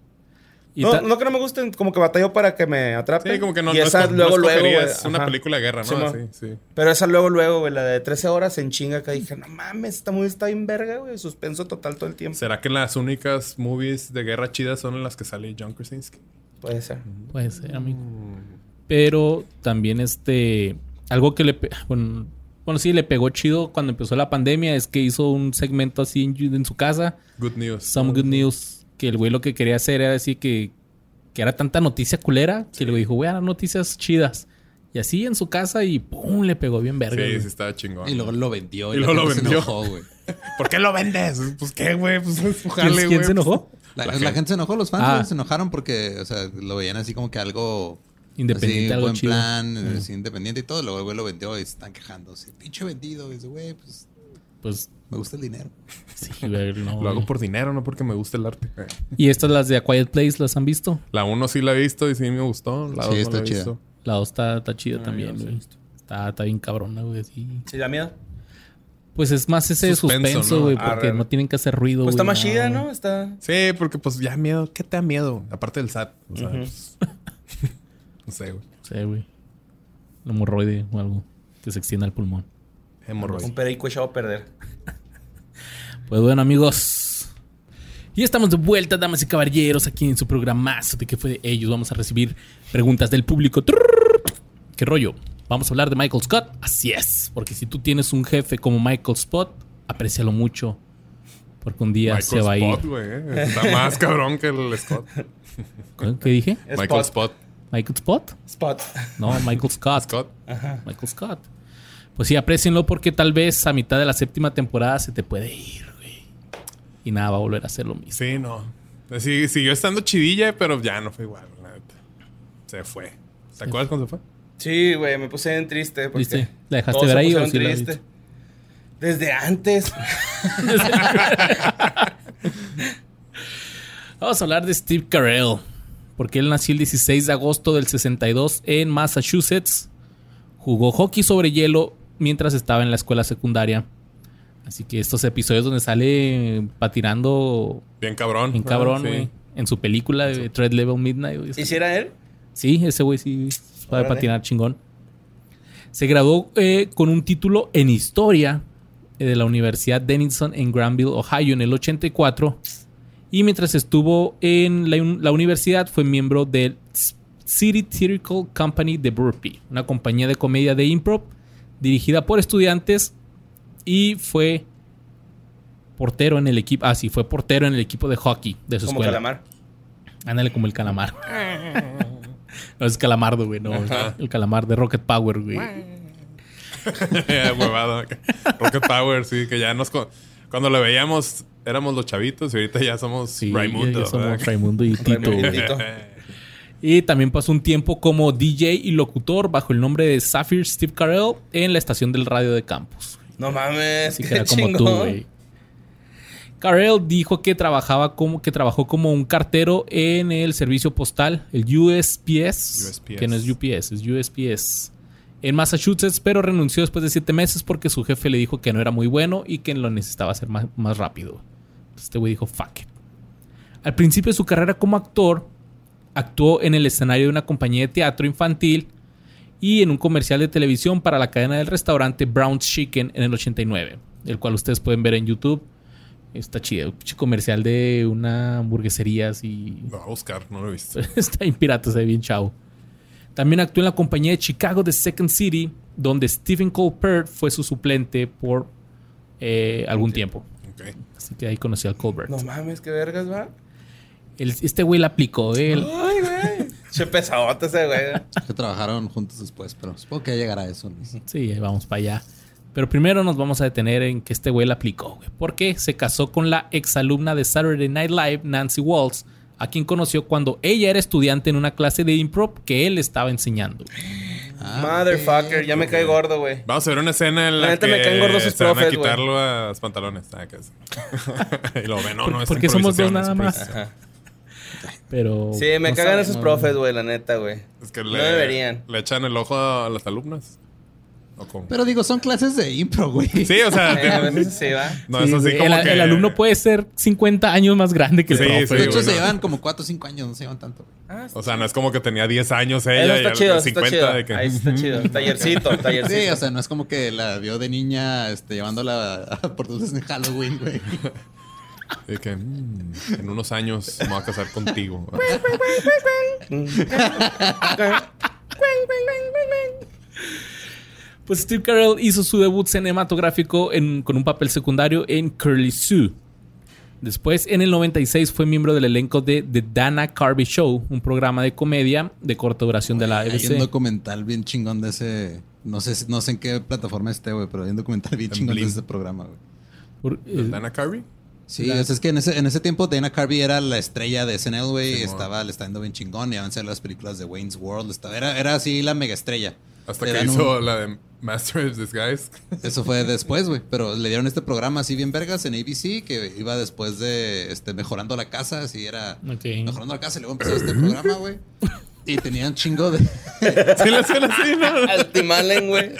Y No, que no me gusten, como que batallo para que me atrapen. Sí, como que no, Y no esa no luego, luego, escogerías una Ajá. película de guerra, ¿no? Sí, sí. Pero esa luego, luego, güey, la de 13 horas en chinga acá dije, no mames, esta movie está bien verga, güey. Suspenso total todo el tiempo. ¿Será que las únicas movies de guerra chidas son en las que sale John Krasinski? Puede ser. Puede ser, amigo. Pero también este. Algo que le. Bueno, bueno, sí, le pegó chido cuando empezó la pandemia es que hizo un segmento así en, en su casa. Good news. Some Good News. Que el güey lo que quería hacer era decir que, que era tanta noticia culera que le dijo, güey, eran noticias chidas. Y así en su casa y pum, le pegó bien verga. Sí, güey. sí, estaba chingón. Y luego lo vendió. Y luego lo gente se vendió. enojó, güey. ¿Por qué lo vendes? Pues qué, güey. Pues ¿Quién, jale, quién güey. se enojó? La, La la gente. se enojó, los fans Ah. güey, se enojaron porque, o sea, lo veían así como que algo... Independiente, así, algo buen chido. plan, así, independiente y todo. Luego el güey lo vendió y se están quejando. Así, pinche vendido. Y dice, güey, pues Pues me gusta el dinero. sí, no, Lo hago por dinero, no porque me guste el arte. Y estas las de A Quiet Place, ¿las han visto? La uno sí la he visto y sí me gustó. La Sí, dos no está la he chida. visto. La dos está, está chida Ah, también, güey. Está, está bien cabrona, güey. ¿Sí da miedo? Pues es más ese Suspenso, güey, porque no tienen que hacer ruido. Pues está más chida. ¿no? Está... Sí, porque pues ya miedo. ¿Qué te da miedo? Aparte del SAT. O sea, Ujú. pues, no sé, güey. Sí, güey. El hemorroide o algo que se extienda al pulmón. Hemorroide. Un perico echado a perder. Pues bueno, amigos. Y estamos de vuelta, damas y caballeros, aquí en su programazo de que fue de ellos. Vamos a recibir preguntas del público. ¿Qué rollo? ¿Vamos a hablar de Michael Scott? Así es. Porque si tú tienes un jefe como Michael Scott, aprécialo mucho. Porque un día se va a ir. Spot, güey. eh. Está más cabrón que el Scott. ¿Qué dije? Michael Spot. ¿Michael Spot? Spot. No, Michael Scott. Scott. Michael Scott. Pues sí, aprecienlo porque tal vez a mitad de la séptima temporada se te puede ir. Y nada, va a volver a ser lo mismo. Sí, no. Sí, siguió estando chidilla, pero ya no fue igual, la neta. Se fue. ¿Te acuerdas cuando se fue? Sí, güey, me puse bien triste. Porque ¿Viste? ¿La dejaste ver se ahí o sí la triste. Desde antes. Vamos a hablar de Steve Carell. Porque él nació el 16 de agosto del 62 en Massachusetts. Jugó hockey sobre hielo mientras estaba en la escuela secundaria. Así que estos episodios donde sale patinando Bien cabrón. en cabrón, sí. güey. En su película de Thread Level Midnight. güey. ¿Hiciera él? Sí, ese güey sí sabe Órale. patinar chingón. Se graduó eh, con un título en historia eh, de la Universidad Denison en Granville, Ohio, en el 84. Y mientras estuvo en la, un- la universidad, fue miembro del City Theatrical Company de Burpee, una compañía de comedia de improv dirigida por estudiantes. Y fue portero en el equipo. Ah, sí, fue portero en el equipo de hockey de su Como escuela. calamar. Ándale como el calamar. no es calamardo, güey. No, el calamar de Rocket Power, güey. Huevado. Rocket Power, sí, que ya nos. Cuando lo veíamos, éramos los chavitos y ahorita ya somos Sí, Raimundo. ya somos. Raimundo y. Raimundo. Tito. Y también pasó un tiempo como DJ y locutor bajo el nombre de Sapphire Steve Carell en la estación del radio de campus. No mames. Así que como tú, chingón. güey. Carell dijo que trabajaba como que trabajó como un cartero en el servicio postal, el USPS, USPS. que no es UPS, es USPS, en Massachusetts, pero renunció después de siete meses porque su jefe le dijo que no era muy bueno y que lo necesitaba hacer más, más rápido. Entonces este güey dijo, fuck it. Al principio de su carrera como actor, actuó en el escenario de una compañía de teatro infantil y en un comercial de televisión para la cadena del restaurante Brown's Chicken en el 89, el cual ustedes pueden ver en YouTube. Está chido, un pinche comercial de una hamburguesería así. Lo voy a buscar, no lo he visto. Está en pirata, se ve bien chavo. También actuó en la compañía de Chicago de Second City, donde Stephen Colbert fue su suplente por eh, algún tiempo. Ok. Así que ahí conocí al Colbert. No mames, qué vergas, va. El- este güey la aplicó. ¿eh? El- Ay, güey. Che pesadote ese, güey. Que trabajaron juntos después, pero supongo que ya llegará a eso. Sí, ahí vamos para allá. Pero primero nos vamos a detener en que este güey la aplicó, güey. Porque se casó con la exalumna de Saturday Night Live, Nancy Waltz, a quien conoció cuando ella era estudiante en una clase de improv que él estaba enseñando. Ah, Motherfucker, ya me cae gordo, güey. Vamos a ver una escena en la, La que me caen gordos sus se van a profes, quitar los pantalones. Ah, que y lo ven, no, no, es Porque somos dos nada más. improvisación. Pero. Sí, me no cagan esos sabemos, profes, güey, la neta, güey. Es que No le, deberían. le echan el ojo a las alumnas. Pero digo, son clases de impro, güey. Sí, o sea, Eh, a veces sí, va. no Sí, es así como el, que... el alumno puede ser 50 años más grande que el Sí, profe. sí, de hecho, se no. llevan como 4 o 5 años, no se llevan tanto. Ah, O sea, no es como que tenía 10 años ella y está él chido, eso 50 está chido. de que... Ahí está chido. Tallercito, tallercito. Sí, o sea, no es como que la vio de niña este, llevándola a- por dulces en Halloween, güey. de que, mm, en unos años me voy a casar contigo. Pues Steve Carell hizo su debut cinematográfico en- con un papel secundario en Curly Sue. Después, en el 96, fue miembro del elenco de The Dana Carvey Show, un programa de comedia de corta duración de la Hay un ABC. documental bien chingón de ese. No sé, no sé en qué plataforma esté, güey, pero hay un documental bien En chingón de ese programa, güey. Eh, ¿Dana Carvey? Sí, o sea, es que en ese, en ese tiempo Dana Carvey era la estrella de SNL, güey. Sí, estaba, le estaba yendo bien chingón. Y avanzar las películas de Wayne's World. Estaba, era, era así la mega estrella. Hasta Le que hizo un- la de Master of Disguise. Eso fue después, güey. Pero le dieron este programa así bien vergas en ABC que iba después de este, Mejorando la Casa. Así era. Mejorando la Casa. Y luego empezó este programa, güey. Y tenían chingo de. sí, lo hacían así, ¿no? Al Timalen, güey.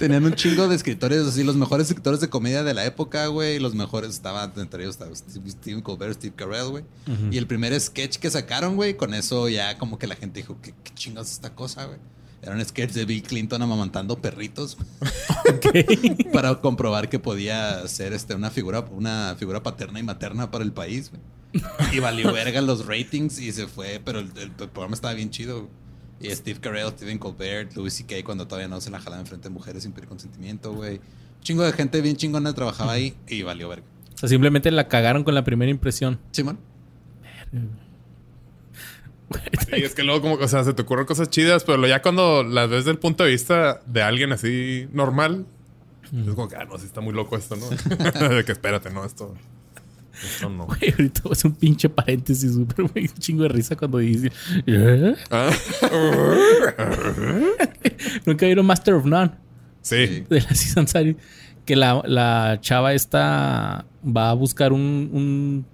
Tenían un chingo de escritores, así, los mejores escritores de comedia de la época, güey. Los mejores estaban, entre ellos estaba Steve, Steve Colbert, Steve Carell, güey. Y el primer sketch que sacaron, güey, con eso ya como que la gente dijo, ¿qué, qué chingados es esta cosa, güey? Era un sketch de Bill Clinton amamantando perritos para comprobar que podía ser este, una, figura, una figura paterna y materna para el país, güey. Y valió verga los ratings y se fue, pero el, el- el programa estaba bien chido. Y Steve Carell, Stephen Colbert, Louis C.K. cuando todavía no se la jalaban frente a mujeres sin pedir consentimiento, güey. Chingo de gente bien chingona trabajaba ahí y valió verga. o sea, simplemente la cagaron con la primera impresión. Simón. Y es que luego como, o sea, se te ocurren cosas chidas, pero ya cuando las ves desde el punto de vista de alguien así normal, es como que, ah, no, sí está muy loco esto, ¿no? de que espérate, no, esto, esto no. Güey, ahorita hacer un pinche paréntesis súper güey, un chingo de risa cuando dice. ¿Eh? Ah, Nunca vieron Master of None sí. de la Season Series? Que la, la chava esta va a buscar un, un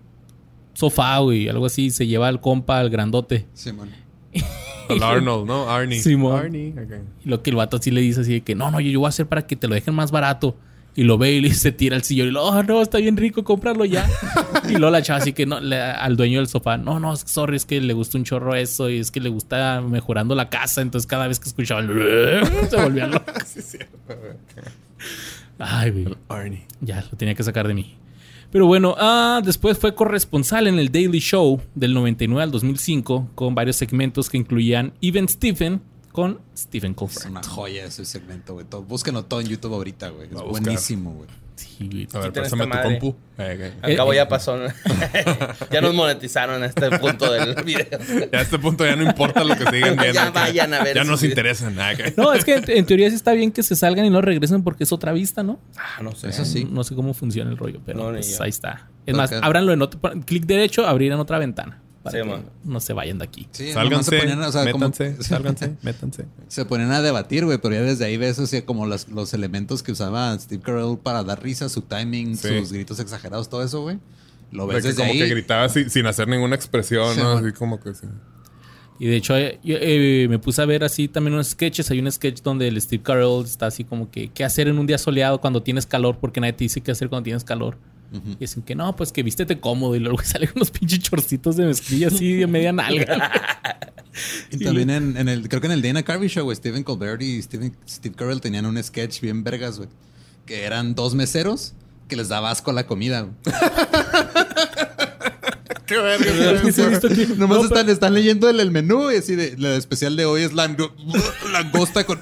sofá, güey, algo así. Se lleva al compa, al grandote. Simón. El Arnold, ¿no? Arnie. Simón. Arnie, ok. Y lo que el vato así le dice así de que no, no, yo, yo voy a hacer para que te lo dejen más barato. Y lo ve y le se tira al sillón y lo, oh, no, está bien rico, cómpralo ya. y luego la chava así que no, le- al dueño del sofá, no, no, sorry, es que le gusta un chorro eso y es que le gusta mejorando la casa. Entonces cada vez que escuchaba el se volvía loco. Sí, sí. Ay, güey. Arnie. Ya, lo tenía que sacar de mí. Pero bueno, ah, después fue corresponsal en el Daily Show del 99 al 2005 con varios segmentos que incluían Even Stephen con Stephen Es Colbert. una joya ese segmento, güey. Búsquenlo todo en YouTube ahorita, güey. Es buenísimo, güey. Sí, güey. A ver, préstame tu madre. compu. Eh. Al cabo Eh, ya pasó. ¿no? ya nos monetizaron a este punto del video. Ya a este punto ya no importa lo que siguen viendo. Ya vayan a ver Ya nos videos. interesan. No, es que en, en teoría sí está bien que se salgan y no regresen porque es otra vista, ¿no? Ah, no sé. Eso sí. No sé cómo funciona el rollo, pero No, pues ahí está. Es más, ábranlo en otro... Clic derecho, abrir en otra ventana. Para Sí, que man. no se vayan de aquí. Sí, Sálganse, se ponían, o sea, como- métanse, sálganse, métanse. Se ponían a debatir, güey, pero ya desde ahí ves o sea, como las- los elementos que usaba Steve Carell para dar risa, su timing, Sí. sus gritos exagerados, todo eso, güey. Lo De ves que desde como ahí. que gritaba sin, sin hacer ninguna expresión, Sí, ¿no? man. Así como que sí. Y de hecho, eh, yo, eh, me puse a ver así también unos sketches. Hay un sketch donde el Steve Carell está así como que, ¿qué hacer en un día soleado cuando tienes calor? Porque nadie te dice qué hacer cuando tienes calor. Y dicen que no, pues que vístete cómodo. Y luego salen unos pinches chorcitos de mezclilla así de media nalga. Y también en, en el, creo que en el Dana Carvey Show, güey, Stephen Colbert y Steven, Steve Carell tenían un sketch bien vergas, güey. Que eran dos meseros que les daba asco la comida. ¡Qué verga! Nomás no, están, están leyendo el, el menú y así de, la especial de hoy es la langosta con...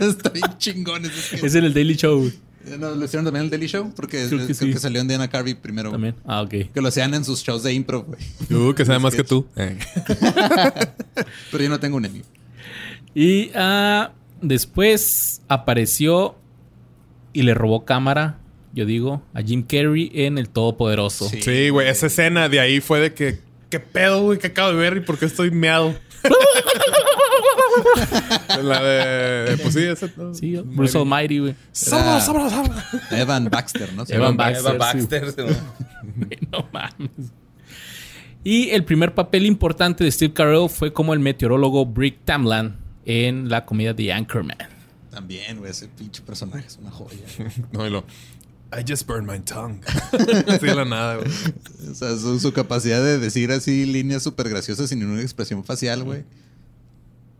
Está bien chingón ese sketch. Es en el Daily Show güey, No, lo hicieron también en el Daily Show porque Creo creo que que, salió en Dana Carvey primero. también. Ah, ok. Que lo hacían en sus shows de impro, güey. Tú, que sabe más que tú. Eh. Pero yo no tengo un Emmy. Y ah, después apareció y le robó cámara, yo digo, a Jim Carrey en El Todopoderoso. Sí. Sí, güey, esa escena de ahí fue de que, ¿qué pedo, güey? ¿Qué acabo de ver y por qué estoy meado? La de. Pues sí, esa. ¿no? Sí, Bruce Almighty, güey. Sábado, sábado, sábado. Evan Baxter, ¿no? Evan Eva Baxter, Baxter. sí. no mames. Y el primer papel importante de Steve Carell fue como el meteorólogo Brick Tamland en la comedia The Anchorman. También, güey, ese pinche personaje es una joya. No, y lo. I just burned my tongue. De la nada, güey. O sea, su, su capacidad de decir así líneas súper graciosas sin ninguna expresión facial, güey.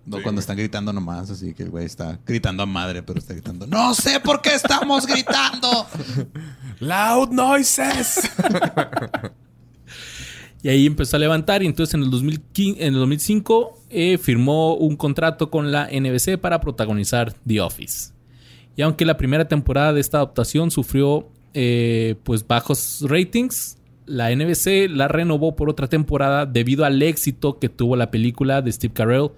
No, Sí, cuando güey. están gritando nomás, así que el güey está gritando a madre, pero está gritando. ¡No sé por qué estamos gritando! Loud noises. Y ahí empezó a levantar y entonces en el, 2015, en el 2005 eh, firmó un contrato con la NBC para protagonizar The Office. Y aunque la primera temporada de esta adaptación sufrió eh, pues bajos ratings, la NBC la renovó por otra temporada debido al éxito que tuvo la película de Steve Carell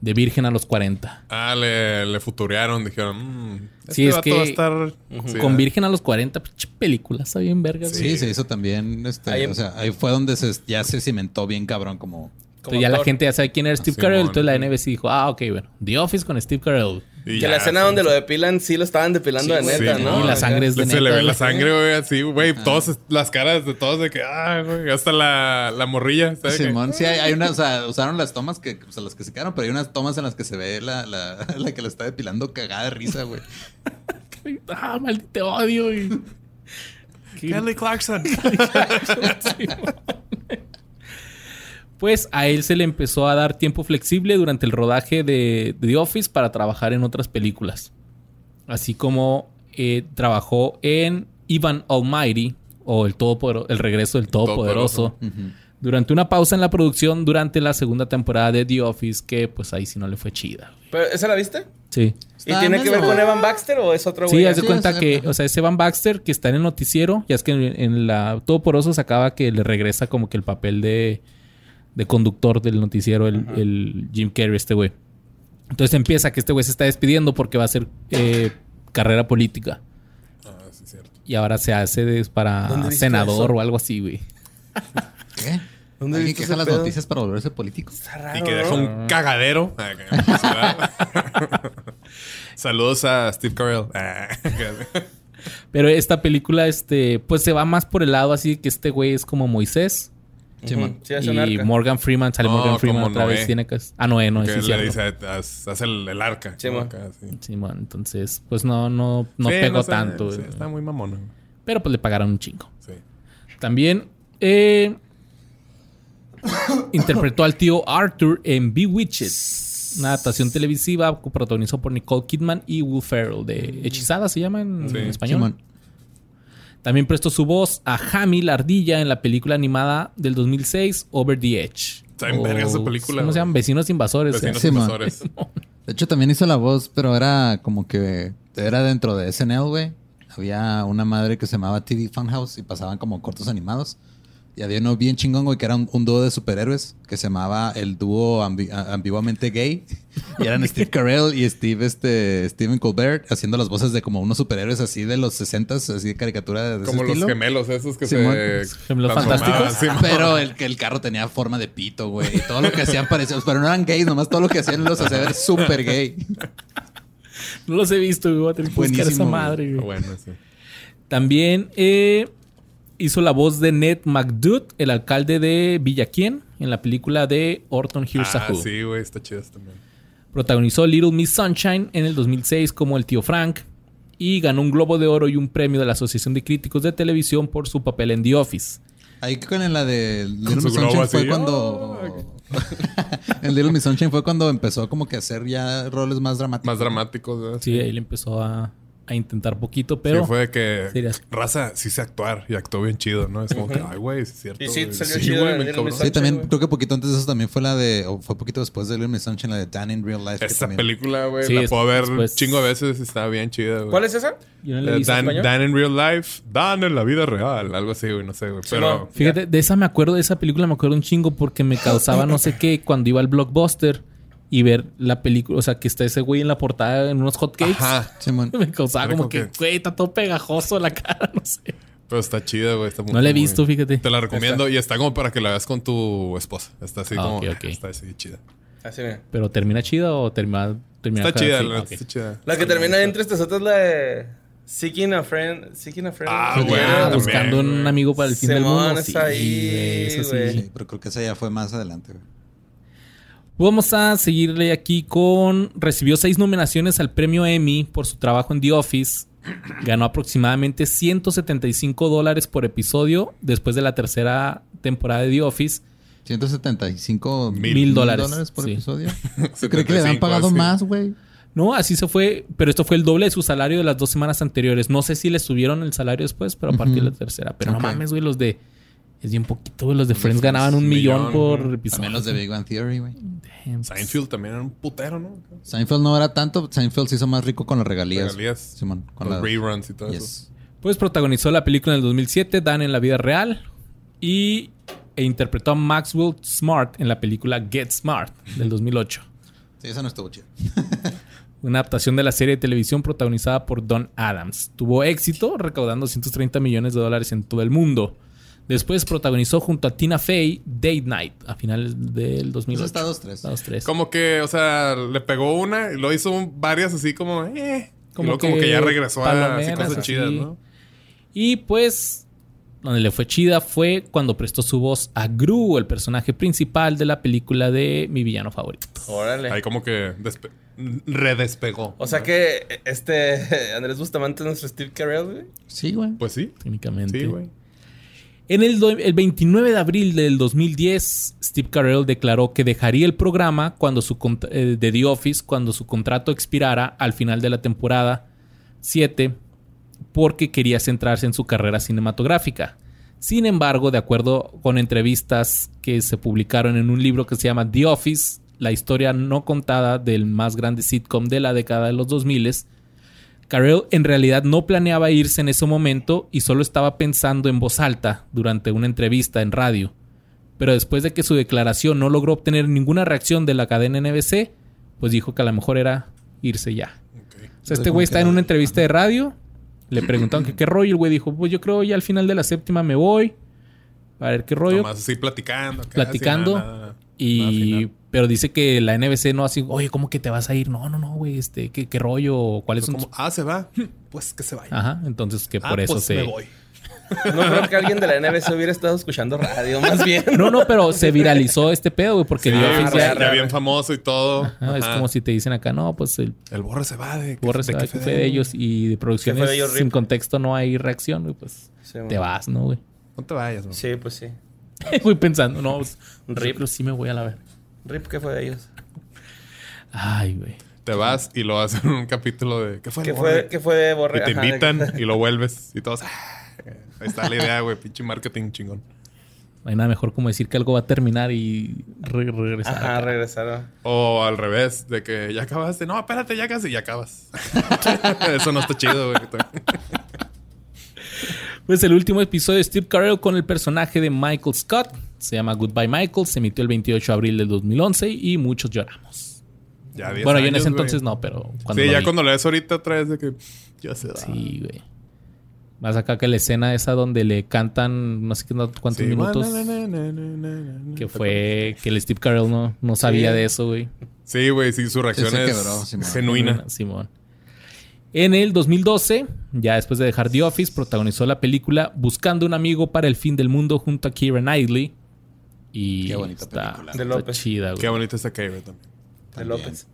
de Virgen a los 40. Ah, le, le futurearon. Dijeron, mmm. Sí, es que va a estar. sí, Con. Virgen a los 40, pinche película, está bien verga. Sí, se hizo también. Este, Ahí- o sea, ahí fue donde se, ya se cimentó bien cabrón como. Entonces ya la gente ya sabe quién era Steve Carell, entonces la NBC dijo, ah, ok, bueno, The Office con Steve Carell. Y Que ya, la escena sí, donde sí. lo depilan, sí lo estaban depilando de neta, sí, ¿no? y la sangre es de Se le ve la güey. sangre, güey, así, güey. Todos, las caras de todos de que, ah, güey, hasta la, la morrilla. ¿sabes qué? Simón, sí, hay, hay unas, o sea, usaron las tomas que, o sea, las que se quedaron, pero hay unas tomas en las que se ve la, la, la que la está depilando cagada de risa, güey. Ah, maldito odio. Y... Qué- Kelly Clarkson. Pues a él se le empezó a dar tiempo flexible durante el rodaje de, de The Office para trabajar en otras películas. Así como eh, trabajó en Ivan Almighty o el, Todopodero- el regreso del Todopoderoso. Durante una pausa en la producción durante la segunda temporada de The Office, que pues ahí sí no le fue chida. ¿Pero esa la viste? Sí. ¿Y tiene que ver con Evan Baxter o es otro güey? Sí, haz de sí, cuenta que, o sea, ese Van Baxter que está en el noticiero, ya es que en, en la Todo Poroso sacaba que le regresa como que el papel de, de conductor del noticiero, el, el Jim Carrey, este güey. Entonces empieza que este güey se está despidiendo porque va a hacer eh, carrera política. Ah, sí, cierto. Y ahora se hace de- para ¿Dónde viste senador o algo así, güey. ¿Qué? ¿Dónde ¿Alguien queja las pedo? noticias para volverse político? Está raro, Y que ¿no? deja un cagadero. Ah, ¿verdad? Saludos a Steve Carell. Ah, Pero esta película, este, pues se va más por el lado así que este güey es como Moisés. Simón. Sí, hace un Y arca. Morgan Freeman, sale No, Morgan Freeman otra Noé. vez. Tiene que... Ah, Noé, no, que sí, le cierto. dice, haz, haz el, el arca. Sí, ¿no? man. Acá, sí. Simón, entonces, pues no, no, no Sí, pegó sé, tanto. sí, güey. está muy mamona. Pero pues le pagaron un chingo. Sí. También eh, interpretó al tío Arthur en Bewitched. Una adaptación televisiva que protagonizó por Nicole Kidman y Will Ferrell. De Hechizada se llama en, Sí. en español. Simón. También prestó su voz a Hammy la ardilla en la película animada del 2006 Over the Edge. Está en verga esa O, película, ¿Cómo se llaman? Vecinos invasores. Vecinos eh. Sí, man. invasores. De hecho, también hizo la voz, pero era como que era dentro de SNL, güey. Había una madre que se llamaba TV Funhouse y pasaban como cortos animados. Y había uno bien chingón, güey, que era un, un dúo de superhéroes que se llamaba el dúo ambi- ambiguamente gay. Y eran Steve Carell y Steve, este, Steven Colbert haciendo las voces de como unos superhéroes así de los 60s, así de caricatura de Como ese los estilo. gemelos esos que Simón. se... Gemelos fantásticos. Simón. Pero el que el carro tenía forma de pito, güey. Y todo lo que hacían parecía... Pero no eran gays, nomás todo lo que hacían los hacía ver súper gay. No los he visto, güey. Voy a tener que buscar esa madre, güey. Ah, Bueno, sí. También eh, hizo la voz de Ned McDood, el alcalde de Villaquien, en la película de Orton Hears a Ah, Who. sí, güey, está chido también. Protagonizó Little Miss Sunshine en el 2006 como el tío Frank y ganó un Globo de Oro y un premio de la Asociación de Críticos de Televisión por su papel en The Office. Ahí con la de Little Miss Sunshine fue así, cuando. en Little Miss Sunshine fue cuando empezó como que a hacer ya roles más dramáticos. Más dramáticos, ¿verdad? Sí, ahí le empezó a, a intentar poquito, pero sí, fue de que Serías- raza sí sé actuar y actuó bien chido, ¿no? Es como que, ay, güey, sí es cierto. Y sí, güey. salió chido güey, Sí, también güey. creo que poquito antes de eso también fue la de. O fue poquito después de Little Miss Sunshine, la de Dan in Real Life. Esa también- película, güey, Sí, la es- puedo ver después- chingo de veces, está bien chida, güey. ¿Cuál es esa? yo no Eh, visto. Dan, in Real Life, Dan en la vida real, algo así, güey, no sé, güey. Sí, Pero no. Fíjate, de esa me acuerdo, de esa película me acuerdo un chingo porque me causaba no sé qué cuando iba al blockbuster y ver la película, o sea, que está ese güey en la portada en unos hotcakes. Ajá. Simón. Me causaba como que, que- güey, está todo pegajoso la cara, no sé. Pero está chida, güey. está muy- No la he muy- visto, fíjate. Te la recomiendo y está como para que la veas con tu esposa. Está así Ah, como. ok, ok. Está así chida. Así, mira. Pero termina chida o termina, termina Está chida, la está chida. La que termina entre estas otras es la de Seeking a Friend. Seeking a Friend. Ah, Sí, güey, Ah, también, buscando un güey. amigo para el fin del Simón, mundo. es Sí, ahí, sí. güey. Sí, pero creo que esa ya fue más adelante, güey. Vamos a seguirle aquí con... Recibió seis nominaciones al premio Emmy por su trabajo en The Office. Ganó aproximadamente 175 dólares por episodio después de la tercera temporada de The Office. 175 Mil dólares, por sí. episodio. Yo creo que le han 75, pagado así. más, güey. No, así se fue, pero esto fue el doble de su salario de las dos semanas anteriores. No sé si le subieron el salario después, pero a partir de la tercera. Pero no mames, güey, los de... Es bien poquito, güey. Los de Friends ganaban un millón, millón, por episodio. También los de Big Bang Theory, güey. Seinfeld también era un putero, ¿no? Seinfeld no era tanto. Seinfeld se hizo más rico con las regalías. Regalías. Simón, con Los las reruns y todo eso. Pues protagonizó la película en el 2007, Dan en la vida real, y e interpretó a Maxwell Smart en la película Get Smart del 2008. Sí, esa no estuvo chida. Una adaptación de la serie de televisión protagonizada por Don Adams. Tuvo éxito, recaudando 130 millones de dólares en todo el mundo. Después protagonizó junto a Tina Fey Date Night a finales del 2008. Esa está dos, tres. Está dos, tres. Como que, o sea, le pegó una y lo hizo un- varias así como, eh. Como Como, como, que, como que ya regresó a así cosas así. chidas, ¿no? Y pues, donde le fue chida fue cuando prestó su voz a Gru, el personaje principal de la película de mi villano favorito. Órale. Ahí como que despe- redespegó. O sea que este Andrés Bustamante es nuestro Steve Carell, güey. Sí, güey. Pues sí. Técnicamente. Sí, güey. En el, do- el 29 de abril del 2010, Steve Carell declaró que dejaría el programa cuando su eh, de The Office cuando su contrato expirara al final de la temporada 7 porque quería centrarse en su carrera cinematográfica. Sin embargo, de acuerdo con entrevistas que se publicaron en un libro que se llama The Office, la historia no contada del más grande sitcom de la década de los 2000 Carell en realidad no planeaba irse en ese momento y solo estaba pensando en voz alta durante una entrevista en radio. Pero después de que su declaración no logró obtener ninguna reacción de la cadena NBC, pues dijo que a lo mejor era irse ya. O sea, este güey está en una entrevista de radio, le preguntaron que qué rollo, y el güey dijo, pues yo creo ya al final de la séptima me voy, a ver qué rollo. Nomás así platicando. Platicando. así, nada, nada. Nada Y. pero dice que la NBC no así, oye, ¿cómo que te vas a ir? No, no, no, güey, este, ¿qué, qué rollo? ¿Cuáles son como, ah, se va. Pues que se vaya. Ajá, entonces que Ah, por eso pues se me voy. No creo que alguien de la NBC hubiera estado escuchando radio, más bien. No, no, pero se viralizó este pedo, güey, porque Sí, The Office pues, ya- bien famoso y todo. Ajá, es como si te dicen acá, no, pues el El borre se va de... borre se de va, que fue de ellos y de producciones ¿Qué fue de ellos, sin contexto no hay reacción, güey, pues Sí, te vas, ¿no, güey? No te vayas, güey. Sí, pues sí. Voy pensando, no, pues, Rip. sí me voy a la ver. Rip, ¿qué fue de ellos? Ay, güey. Te vas y lo hacen un capítulo de... ¿Qué fue? ¿Qué borre? fue, ¿Qué fue de Borre? Y te Ajá, invitan de- y lo vuelves y todos... "Ah". Ahí está la idea, güey. Pinche marketing chingón. No hay nada mejor como decir que algo va a terminar y re- regresar. Ajá, acá. regresaron. O al revés, de que ya acabaste. No, espérate, ya casi y acabas. Eso no está chido, güey. Pues el último episodio de Steve Carell con el personaje de Michael Scott. Se llama Goodbye Michael. Se emitió el 28 de abril del 2011 y muchos lloramos. Ya 10 Bueno, yo en años, ese entonces no, pero cuando Sí, ya vi. cuando lo ves ahorita otra vez de que ya se da. Sí, güey. Más acá que la escena esa donde le cantan no sé cuántos Sí, minutos. na, na, na. Que fue que el Steve Carell no, no sabía Sí. de eso, güey. Sí, güey, sí, su reacción es quebró, Simón. genuina. Simón. En el 2012, ya después de dejar The Office, protagonizó la película Buscando un amigo para el fin del mundo junto a Keira Knightley. Y Qué bonita está, película. De está López. chida, güey. Qué bonito está Keira también. De. López.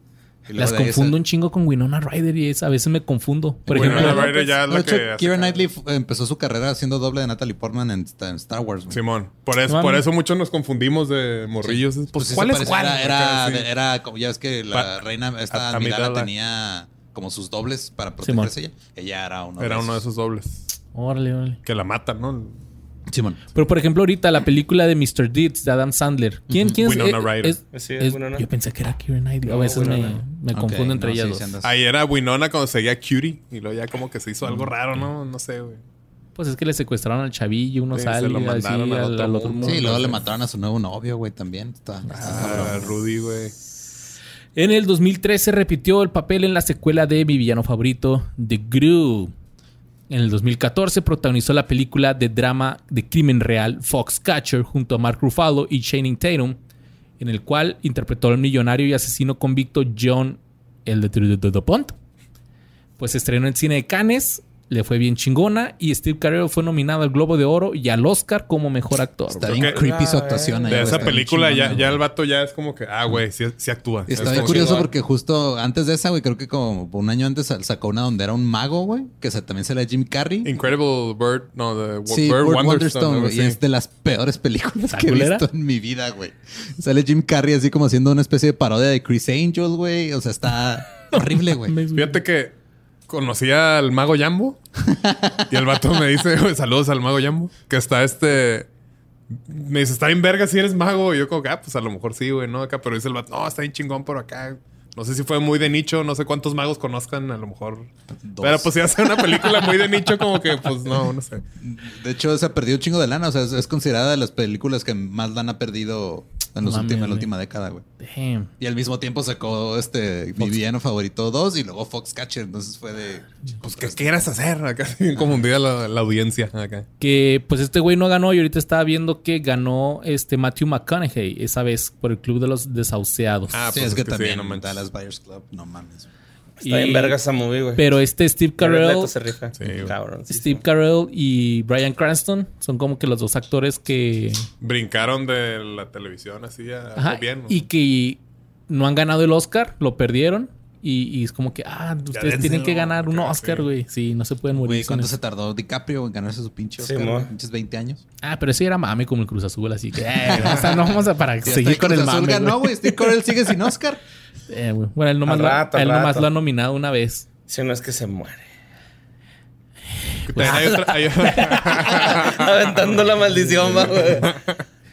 Las de confundo un chingo con Winona Ryder y es, a veces me confundo. Por Winona ejemplo, Ryder ya es la hecho, que Keira Knightley empezó su carrera haciendo doble de Natalie Portman en, en Star Wars. güey. Simón. Por eso, Vamos. por eso muchos nos confundimos de morrillos. Pues, Pues ¿cuál es cuál? Era, era, Acá, sí. era como ya ves que la Pa- reina, esta a- Amidala tenía como sus dobles para Simón. protegerse ella. Ella era uno Era de uno de esos. esos dobles. órale, órale. Que la matan, ¿no? Simón. Pero por ejemplo, ahorita la película de Mr. Deeds de Adam Sandler. ¿Quién, quién es? Winona Eh, Ryder. es- Sí, es es- Winona. Yo pensé que era Keira Knightley. a veces me, Winona. me confundo entre no, ellas sí, dos. Ahí era Winona cuando seguía Cutie. Y luego ya como que se hizo algo raro, ¿no? No sé, güey. Pues es que le secuestraron al chavillo, uno Sí, sale se lo así mandaron al al, otro al otro mundo. Sí, luego le mataron a su nuevo novio, güey, también. Está, está Ah. Rudy, güey. En el 2013 repitió el papel en la secuela de mi villano favorito, The Gru. En el 2014 protagonizó la película de drama de crimen real Foxcatcher junto a Mark Ruffalo y Channing Tatum, en el cual interpretó al millonario y asesino convicto John el de de Pont. Pues estrenó en cine de Cannes, le fue bien chingona y Steve Carell fue nominado al Globo de Oro y al Oscar como mejor actor. Está bien creepy su actuación ahí, De esa película ya, ya el vato ya es como que, ah, güey, sí, sí actúa. Está bien curioso chingón. porque justo antes de esa, güey, creo que como un año antes sacó una donde era un mago, güey, que se- también sale Jim Carrey. Incredible Bird, no, de Sí, Bird Bird Wonderstone. Güey. Y es de las peores películas ¿Está que he visto en mi vida, güey. Sale Jim Carrey así como haciendo una especie de parodia de Chris Angel, güey. O sea, está horrible, güey. Fíjate que conocí al mago Jambo y el vato me dice, saludos al mago Jambo, que está este... Me dice, está bien verga si eres mago. Y yo como que, ah, pues a lo mejor sí, güey, ¿no? Acá, pero dice el vato, no, está bien chingón por acá. No sé si fue muy de nicho, no sé cuántos magos conozcan, a lo mejor. Dos. Pero pues si hace una película muy de nicho, como que, pues no, no sé. De hecho, se ha perdido un chingo de lana. O sea, es, es considerada de las películas que más lana ha perdido en, los últimos, en la última década, güey. Damn. Y al mismo tiempo sacó este mi villano favorito 2 y luego Foxcatcher. Entonces fue de. Pues, ¿qué quieras hacer? Acá, bien confundida la, la audiencia. Acá. Que pues este güey no ganó y ahorita estaba viendo que ganó este Matthew McConaughey esa vez por el Club de los Desahuciados. Ah, sí, pues es que sí, también no manches. Dallas Buyers Club, no mames. Está bien verga esa movie, güey. Pero este Steve Carell, se rifa. Sí. Cabrón. sí, Steve Carell y Brian Cranston son como que los dos actores que Brincaron de la televisión así a Ajá, bien. ¿no? y que no han ganado el Oscar, lo perdieron y, y es como que ah, ustedes tienen que ganar un Oscar, sí. güey. Sí, no se pueden morir Güey, con ¿cuánto se tardó DiCaprio en ganarse su pinche Sí, Oscar? güey? pinches 20 años. Ah, pero ese era mame como el Cruz Azul, así que eh, o sea, no vamos a para Sí, seguir con el Cruz Azul mame. ganó, güey. Steve Carell sigue sin Oscar. Eh, bueno, él nomás, Al lo, rato, al él nomás rato. lo ha nominado una vez. Si no es que se muere. También hay otra- hay- Aventando la maldición, va, güey.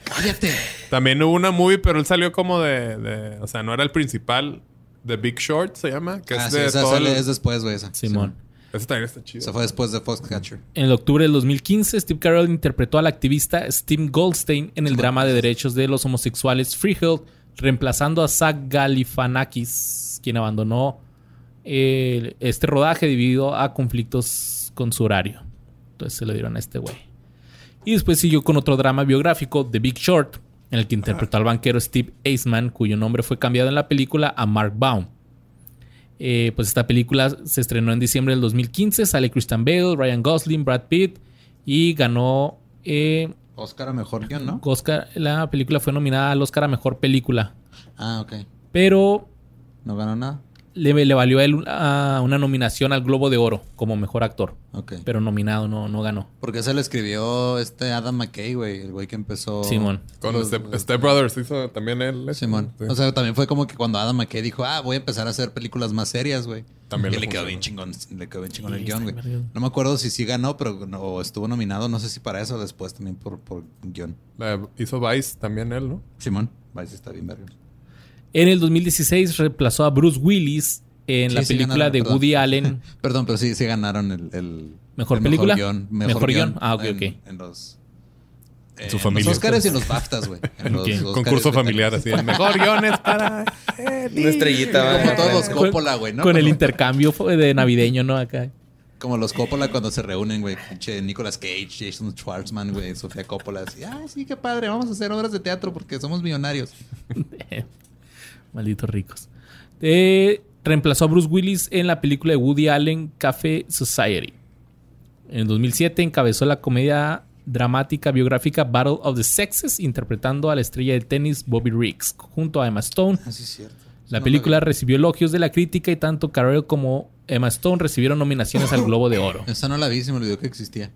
Cállate. También hubo una movie, pero él salió como de, de- O sea, no era el principal. The Big Short se llama. Que Ah, es sí, de esa todo sale- el- es después, güey, esa. Simón. Ese también está chido. Se fue después de Foxcatcher. En el octubre del 2015, Steve Carell interpretó al activista Steve Goldstein en el drama de derechos de los homosexuales Freehold, reemplazando a Zach Galifianakis, quien abandonó eh, este rodaje debido a conflictos con su horario. Entonces se lo dieron a este güey. Y después siguió con otro drama biográfico, The Big Short, en el que interpretó al banquero Steve Eisman, cuyo nombre fue cambiado en la película a Mark Baum. Eh, pues esta película se estrenó en diciembre del 2015. Sale Christian Bale, Ryan Gosling, Brad Pitt. Y ganó eh, Oscar a mejor guion, ¿no? Oscar. La película fue nominada al Oscar a Mejor Película. Ah, ok. Pero No ganó nada. Le, le valió a él una, una nominación al Globo de Oro como Mejor Actor. Pero nominado, no, no ganó. Porque se le escribió este Adam McKay, güey. El güey que empezó. Simón. Con los- Step, los- Step Brothers hizo también él. eso. Simón. Sí. O sea, también fue como que cuando Adam McKay dijo, ah, voy a empezar a hacer películas más serias, güey. También que le quedó bien chingón, le quedó bien chingón Sí, el guion, güey. No me acuerdo si sí ganó, pero no, estuvo nominado, no sé si para eso o después también por, por guion. La hizo Vice también él, ¿no? Simón, Vice está bien verga. En el 2016 reemplazó a Bruce Willis en Sí, la sí película ganaron, de perdón. Woody Allen. Perdón, pero sí, sí ganaron el, el ¿Mejor el película? guion, Mejor guion. Ah, ok, en, ok. En los, En su en familia. Los Oscars y en los BAFTAs, güey. Concurso familiar así. El mejor guiones para. Una estrellita. Como todos los Coppola, güey, ¿no? con el intercambio de navideño, ¿no? Acá. Como los Coppola cuando se reúnen, güey. Pinche Nicolas Cage, Jason Schwartzman, güey, Sofía Coppola. Así, ah, sí, qué padre, vamos a hacer obras de teatro porque somos millonarios. Malditos ricos. Eh, reemplazó a Bruce Willis en la película de Woody Allen Café Society. En el 2007 encabezó la comedia dramática biográfica Battle of the Sexes, interpretando a la estrella de tenis Bobby Riggs, junto a Emma Stone. Así es cierto. La película recibió elogios de la crítica y tanto Carell como Emma Stone recibieron nominaciones al Globo de Oro. Esa no la vi, se me olvidó que existía.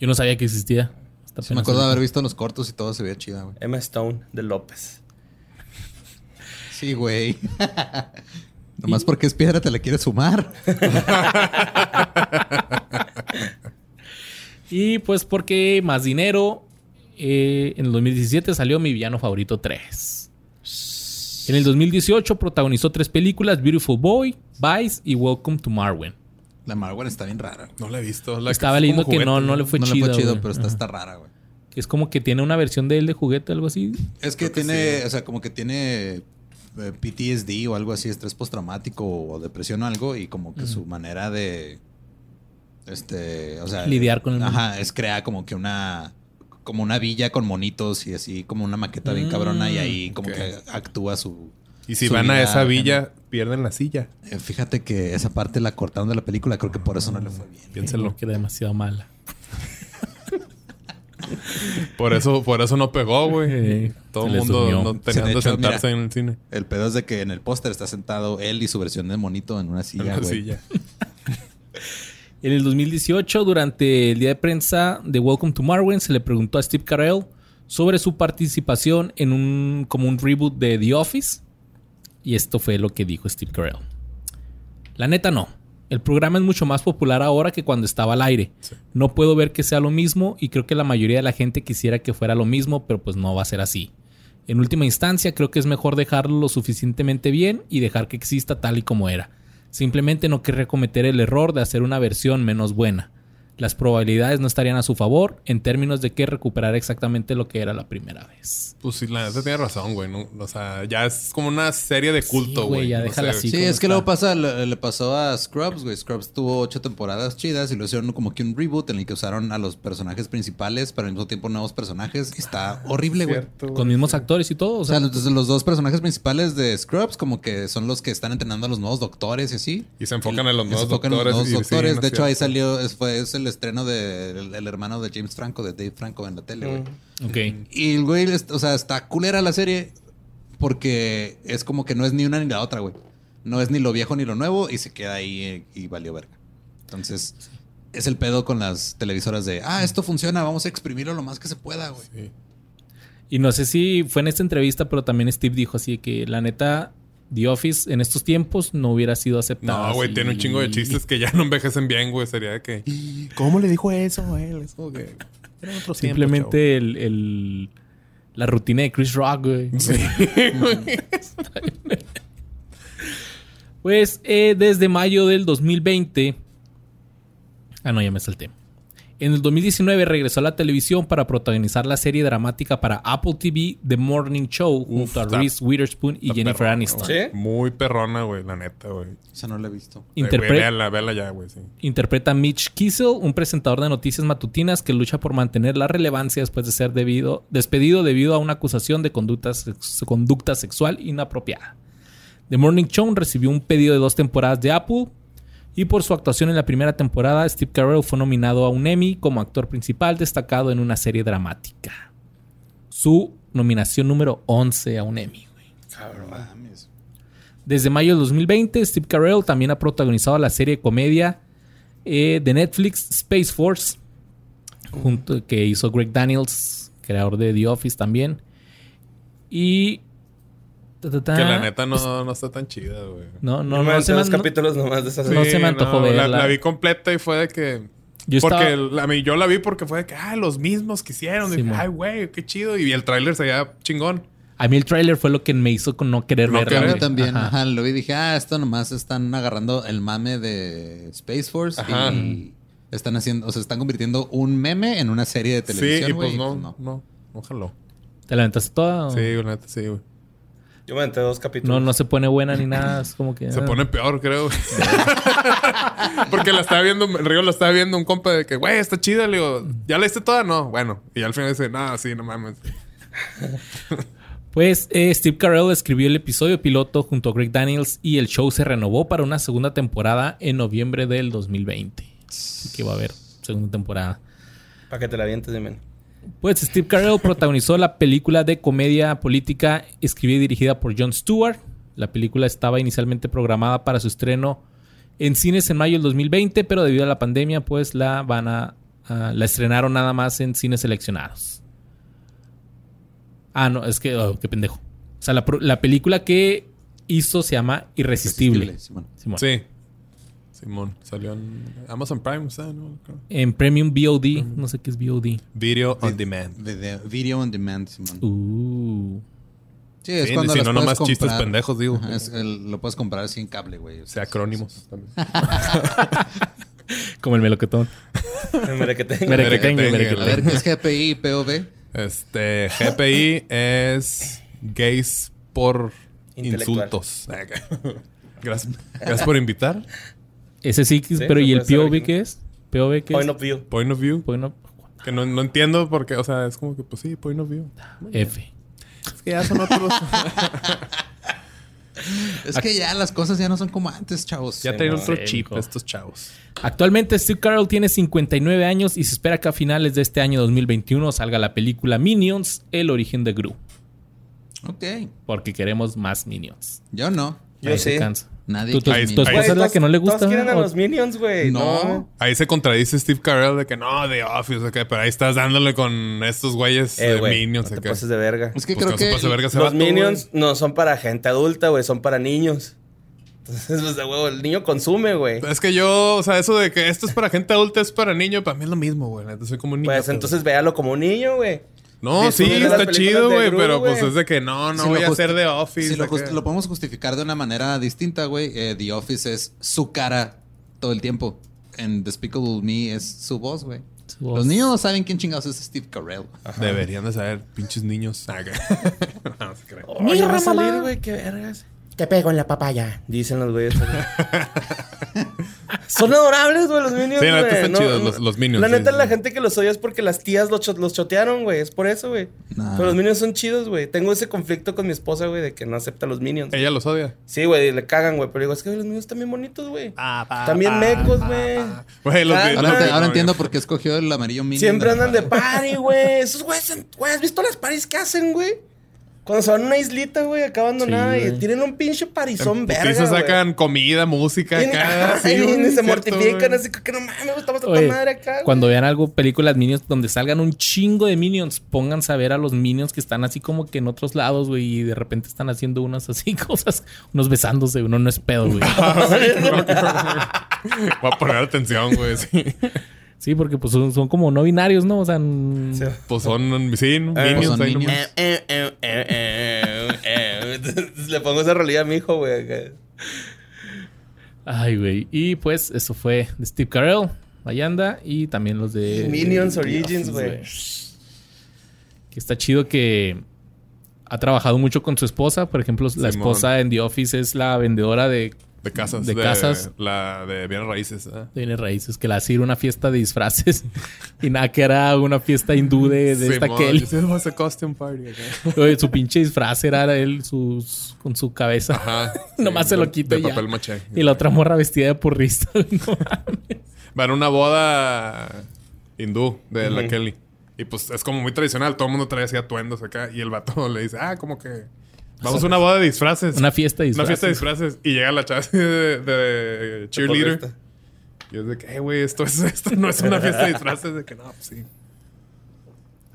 Yo no sabía que existía. Sí, me acuerdo de haber visto los cortos y todo se veía chida, güey. Emma Stone de López. Sí, güey. Nomás porque es piedra te la quieres sumar. Y pues porque más dinero, eh, en el 2017 salió Mi Villano Favorito 3. En el 2018 protagonizó tres películas, Beautiful Boy, Vice y Welcome to Marwen. La Marwen está bien rara. No la he visto. La Estaba es leyendo que no, juguete, no le fue no le chido. fue chido, güey. pero está, rara, güey. Que Es como que tiene una versión de él de juguete algo así. Es que que tiene, sí. o sea, como que tiene PTSD o algo así, estrés postraumático o depresión o algo, y como que su manera de. Este. O sea. Lidiar con el Ajá, es crear como que una. Como una villa con monitos y así, como una maqueta bien Mm, cabrona, y ahí como ok. que actúa su. Y si su van a esa villa, pierden la silla. Eh, fíjate que esa parte la cortaron de la película, creo que por eso no le fue bien. Piénselo. Que era demasiado mala. Por eso, por eso no pegó, güey. Todo el mundo no tenía de sentarse mira. en el cine. El pedo es de que en el póster está sentado él y su versión de monito en una güey. silla. En el 2018, durante el día de prensa de Welcome to Marwen, se le preguntó a Steve Carell sobre su participación en un como un reboot de The Office. Y esto fue lo que dijo Steve Carell. La neta no. El programa es mucho más popular ahora que cuando estaba al aire. No puedo ver que sea lo mismo y creo que la mayoría de la gente quisiera que fuera lo mismo, pero pues no va a ser así. En última instancia, creo que es mejor dejarlo lo suficientemente bien y dejar que exista tal y como era. Simplemente no querría cometer el error de hacer una versión menos buena. Las probabilidades no estarían a su favor en términos de que recuperar exactamente lo que era la primera vez. Pues sí, la neta tiene razón, güey. no- o sea, ya es como una serie de culto, Sí, güey, güey. ya No déjala así. Sí, es que luego pasa, le, le pasó a Scrubs, güey. Scrubs tuvo ocho temporadas chidas y lo hicieron como que un reboot en el que usaron a los personajes principales, pero al mismo tiempo nuevos personajes. Está horrible, güey. Cierto, güey. Con mismos actores y todo. O O sea, sea, los, los dos personajes principales de Scrubs como que son los que están entrenando a los nuevos doctores y así. Y se enfocan en los Y nuevos se enfocan en doctores. los y nuevos sí, doctores. no de hecho, ahí salió, fue, es el estreno del el, el hermano de James Franco, de Dave Franco en la tele, güey. ok. Y el güey, o sea, está culera la serie porque es como que no es ni una ni la otra, güey. No es ni lo viejo ni lo nuevo y se queda ahí eh, y valió verga. Entonces, es el pedo con las televisoras de, ah, esto funciona, vamos a exprimirlo lo más que se pueda, güey. Sí. Y no sé si fue en esta entrevista, pero también Steve dijo así que la neta, The Office en estos tiempos no hubiera sido aceptada. No, güey, tiene un chingo de chistes que ya no envejecen bien, güey. Sería de que. ¿Cómo le dijo eso a él? Es como que. era otro tiempo, Simplemente el, el- la rutina de Chris Rock, güey. Sí, güey. Pues eh, desde mayo del 2020. Ah, no, ya me salté. En el 2019 regresó a la televisión para protagonizar la serie dramática para Apple TV The Morning Show junto a está- Reese Witherspoon y Jennifer perrona, Aniston. Muy perrona, güey, la neta, güey. Esa no la he visto. Eh, Interpre- Véala, véala ya, güey, sí. Interpreta a Mitch Kiesel, un presentador de noticias matutinas que lucha por mantener la relevancia después de ser debido- despedido debido a una acusación de conducta, sex- conducta sexual inapropiada. The Morning Show recibió un pedido de dos temporadas de Apple y por su actuación en la primera temporada, Steve Carell fue nominado a un Emmy como actor principal destacado en una serie dramática. Su nominación número 11 a un Emmy. güey. Mames. Desde mayo de 2020, Steve Carell también ha protagonizado la serie de comedia eh, de Netflix Space Force, junto, que hizo Greg Daniels, creador de The Office también. Y... ta, ta, ta. Que la neta no, no está tan chida, güey. No, No, no, no, no, se me, dos no- capítulos nomás de esa No se me antojó la, verla. la vi completa y fue de que. Yo porque estaba- la- a mí- yo la vi porque fue de que, ah, los mismos que hicieron. Sí, ay, güey, qué chido. Y el tráiler se veía chingón. A mí el tráiler fue lo que me hizo con no querer No verla. querer. güey. Yo también, Ajá. ajá. lo vi y dije, ah, esto nomás están agarrando el mame de Space Force Ajá. y están haciendo, o sea, están convirtiendo un meme en una serie de televisión. sí, y güey, pues no, y no, no, no jaló. ¿Te la aventaste toda? o- Sí, la neta, sí, güey. Yo me aventé dos capítulos. No, no se pone buena ni nada. Es como que... Se ah. pone peor, creo. Porque la estaba viendo, el Río la estaba viendo un compa de que, güey, está chida. Le digo, ¿ya la viste toda? No, bueno. Y al final dice, no, sí, no mames. Pues eh, Steve Carell escribió el episodio piloto junto a Greg Daniels y el show se renovó para una segunda temporada en noviembre del 2020. Así que va a haber segunda temporada. Para que te la avientes de men. Pues Steve Carell protagonizó la película de comedia política escribida y dirigida por Jon Stewart. La película estaba inicialmente programada para su estreno en cines en mayo del 2020, pero debido a la pandemia, pues la van a, la estrenaron nada más en cines seleccionados. Ah, no, es que oh, qué pendejo. O sea, la, película que hizo se llama Irresistible. Simón. Simón. Sí. Simón. Salió en Amazon Prime, ¿sabes? No. En Premium VOD, no sé qué es VOD. Video on demand. Video, video on demand, Simón. Uh. Sí, es Sí, cuando si las no, puedes nomás chistes pendejos, digo. Ajá, es el- lo puedes comprar sin cable, güey. O sea, acrónimos. Como el melocotón. Mira que tengo. Merequetengue, Merequetengue, A merequetengue. ver, ¿qué es GPI y POV? Este, GPI es gays por insultos. Gracias, gracias por invitar. Ese sí, Sí, pero ¿y el POV qué es? ¿POV qué Point es? of view. Point of view. Point of- Que no, no entiendo porque, o sea, es como que, pues sí, point of view. F. Es que ya son otros. Es que ya las cosas ya no son como antes, chavos. ya no. otro Sí, chip estos chavos. Actualmente Steve Carell tiene 59 años y se espera que a finales de este año 2021 salga la película Minions, el origen de Gru. Ok. Porque queremos más Minions. Yo no. Yo Ahí se sí. cansa. Nadie ¿Tu, tu- Ahí tu está. esposa Güey, es la que no le gusta? Todos quieren a ¿O- los Minions, güey. No. No. Ahí se contradice Steve Carell de que no, The Office, ok, pero ahí estás dándole con estos güeyes Eh, de güey. Minions. no te pases de verga. Es que Pues creo que verga Los vato, Minions no son para gente adulta, güey. Son para niños. Entonces, pues, de huevo, el niño consume, güey. Es que yo, o sea, eso de que esto es para gente adulta, es para niño, para mí es lo mismo, güey. Neta, Soy como un niño. Pues entonces véalo como un niño, güey. No, sí, está chido, güey, pero pues güey. es de que no, no Si voy a hacer The Office. Si lo, lo podemos justificar de una manera distinta, güey. eh, The Office es su cara todo el tiempo. En Despicable Me es su voz, güey. Los niños no saben quién chingados es Steve Carell. Deberían de saber, pinches niños. No, se cree. Oh, ya va a salir, güey. Qué vergas. Te pego en la papaya. Dicen los güeyes. Son adorables, güey, los Minions, Sí, la neta están chidos los- los Minions, La neta, sí, la sí. gente que los odia es porque las tías los, cho- los chotearon, güey. Es por eso, güey. Nah. Pero los Minions son chidos, güey. Tengo ese conflicto con mi esposa, güey, de que no acepta los Minions. Ella los odia. Sí, güey, le cagan, güey. Pero digo, es que los Minions están bien bonitos, güey. Ah, También mecos, güey. Güey, los Ah, Ahora, no, entiendo por qué escogió el amarillo mini. Siempre andan de party, güey. Esos güeyes, son- güey, ¿has visto las paris que hacen, güey? Cuando se van a una islita, güey, acá abandonada Sí, y tienen un pinche parizón En verga, putiza güey. sacan comida, música, Y- acá. Sí, y se cierto, mortifican güey. así que no mames, estamos a madre acá. güey. Cuando vean algo, películas Minions, donde salgan un chingo de Minions, pónganse a ver a los Minions que están así como que en otros lados, güey, y de repente están haciendo unas así cosas, unos besándose, uno no es pedo, güey. Voy a poner atención, güey. Sí. Sí, porque pues son, son como no binarios, ¿no? O sea, Sí. Pues son, sí, ¿no? Eh, son. Eh, eh. Entonces, Le pongo esa realidad a mi hijo, güey. Ay, güey. Y pues eso fue de Steve Carell, Mayanda, y también los de... Minions Origins, güey. Que está chido que ha trabajado mucho con su esposa. Por ejemplo, la esposa en The Office es la vendedora de De casas. De casas. La de bienes raíces. ¿eh? de bienes raíces, que la hace ir a una fiesta de disfraces. y nada, que era una fiesta hindú de, de esta Simón, Kelly. was a costume party. Oye, su pinche disfraz era él sus, con su cabeza. Ajá. Nomás se lo quita de ya. papel maché. Y la otra morra vestida de porrista. No mames. Va a una boda hindú de la Kelly. Y pues es como muy tradicional. Todo el mundo trae así atuendos acá. Y el vato le dice, ah, como que vamos a una boda de disfraces. Una fiesta de Una disfraces. fiesta de disfraces. Y llega la chava de, de cheerleader. porrista. Y es de que, eh, güey, esto, es, esto no es una fiesta de disfraces. De que no, pues sí.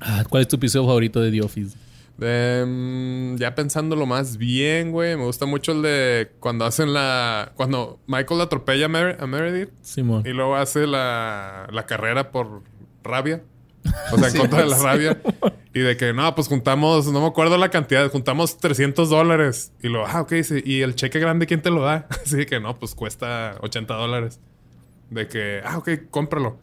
Ah, ¿Cuál es tu episodio favorito de The Office? De, mm, ya pensándolo más bien, güey. Me gusta mucho el de cuando hacen la. Cuando Michael atropella a, Mer- a Meredith. Simón. Y luego hace la, la carrera por rabia. O sea, en contra de la rabia. Y de que, no, pues juntamos, no me acuerdo la cantidad, juntamos 300 dólares. Y luego, ah, ok, sí. ¿Y el cheque grande quién te lo da? Así que, no, pues cuesta 80 dólares. De que, ah, ok, cómpralo.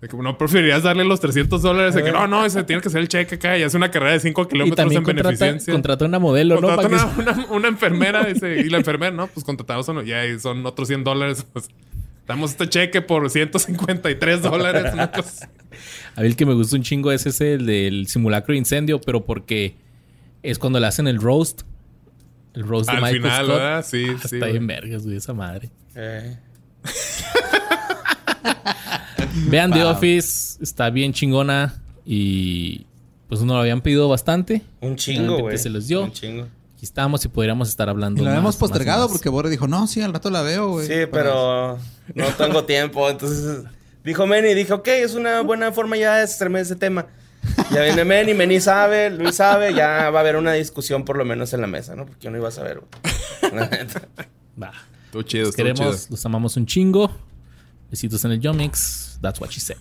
De que, no, preferirías darle los 300 dólares. De que, no, no, ese tiene que ser el cheque acá. Y hace una carrera de 5 Y kilómetros en contrata, beneficencia. contrata una modelo, ¿no? Que- una, una- una enfermera dice, y la enfermera, no, pues contratamos uno, ya y son otros 100 dólares. Pues, damos este cheque por 153 dólares. cosa así. A mí el que me gusta un chingo es ese, el del simulacro de incendio, pero porque es cuando le hacen el roast. El roast de Al Michael final, Scott. ¿verdad? Sí, Ah, sí, Está bien vergas, güey, esa madre. Eh. Vean The Office, está bien chingona y pues nos lo habían pedido bastante. Un chingo, güey. se les dio. Un chingo. Aquí estamos y podríamos estar hablando Y la más, hemos postergado más. porque Borre dijo, no, sí, al rato la veo, güey. Sí, pero no tengo tiempo. Entonces dijo Manny, dije, ok, es una buena forma ya de extremar ese tema. Ya viene Manny, Manny sabe, Luis sabe, ya va a haber una discusión por lo menos en la mesa, ¿no? Porque yo no iba a saber. Va. Estuvo chido, Los queremos, chido. los amamos un chingo. Besitos en el Yomix. That's what she said.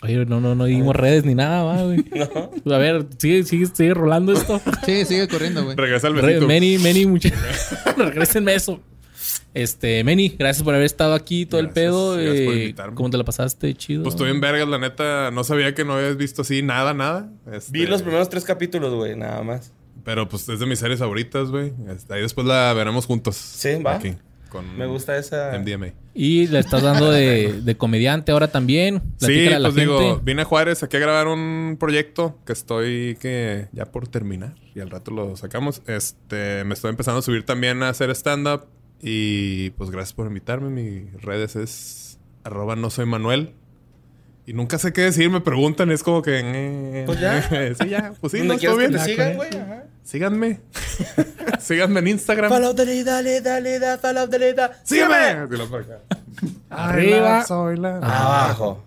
Oye, no, no, no dimos redes ni nada, va, güey. A ver, sigue, sigue, sigue rolando esto. Sí, sigue corriendo, güey. Regresa al Re- besito. Many, many, muchas. Regrésenme eso. Este, Many, gracias por haber estado aquí todo el pedo. gracias por eh, invitarme. ¿Cómo te la pasaste? Chido. Pues estoy en vergas, la neta. No sabía que no habías visto así nada, nada. Este, Vi los primeros tres capítulos, güey, nada más. Pero pues es de mis series favoritas, güey. Este, ahí después la veremos juntos. Sí, va. Aquí, con Me gusta esa. MDMA. Y le estás dando de, de comediante ahora también. Sí, a la pues digo, gente. vine a Juárez aquí a grabar un proyecto que estoy que ya por terminar y al rato lo sacamos. Este, me estoy empezando a subir también a hacer stand-up y pues gracias por invitarme. Mis redes es arroba no soy Manuel. Y nunca sé qué decir, me preguntan, es como que... eh, Pues ya. sí, ya, pues sí, ¿Dónde no, que bien. sigan, güey? Síganme. Síganme en Instagram. Follow dale, dale, da, follow the lead, da. ¡Sígueme! Arriba. Soy la- Abajo.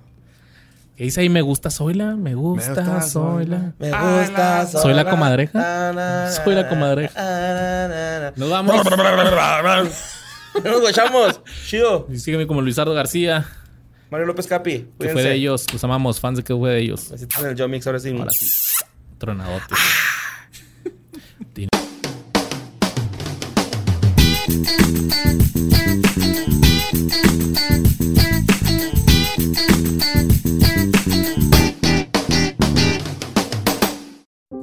¿Qué dice ahí? Me gusta Zoila. Me gusta, Zoila. Me gusta. Soy la comadreja. Soy la comadreja. Nos vamos. Nos guachamos. Chido. Y sígueme como Luisardo García. Mario López Capi. Que fue de ellos. Los amamos. Fans de que fue de ellos. Besitos en el Joe Mix, ahora sí. Ahora sí. Tronadote. Tin-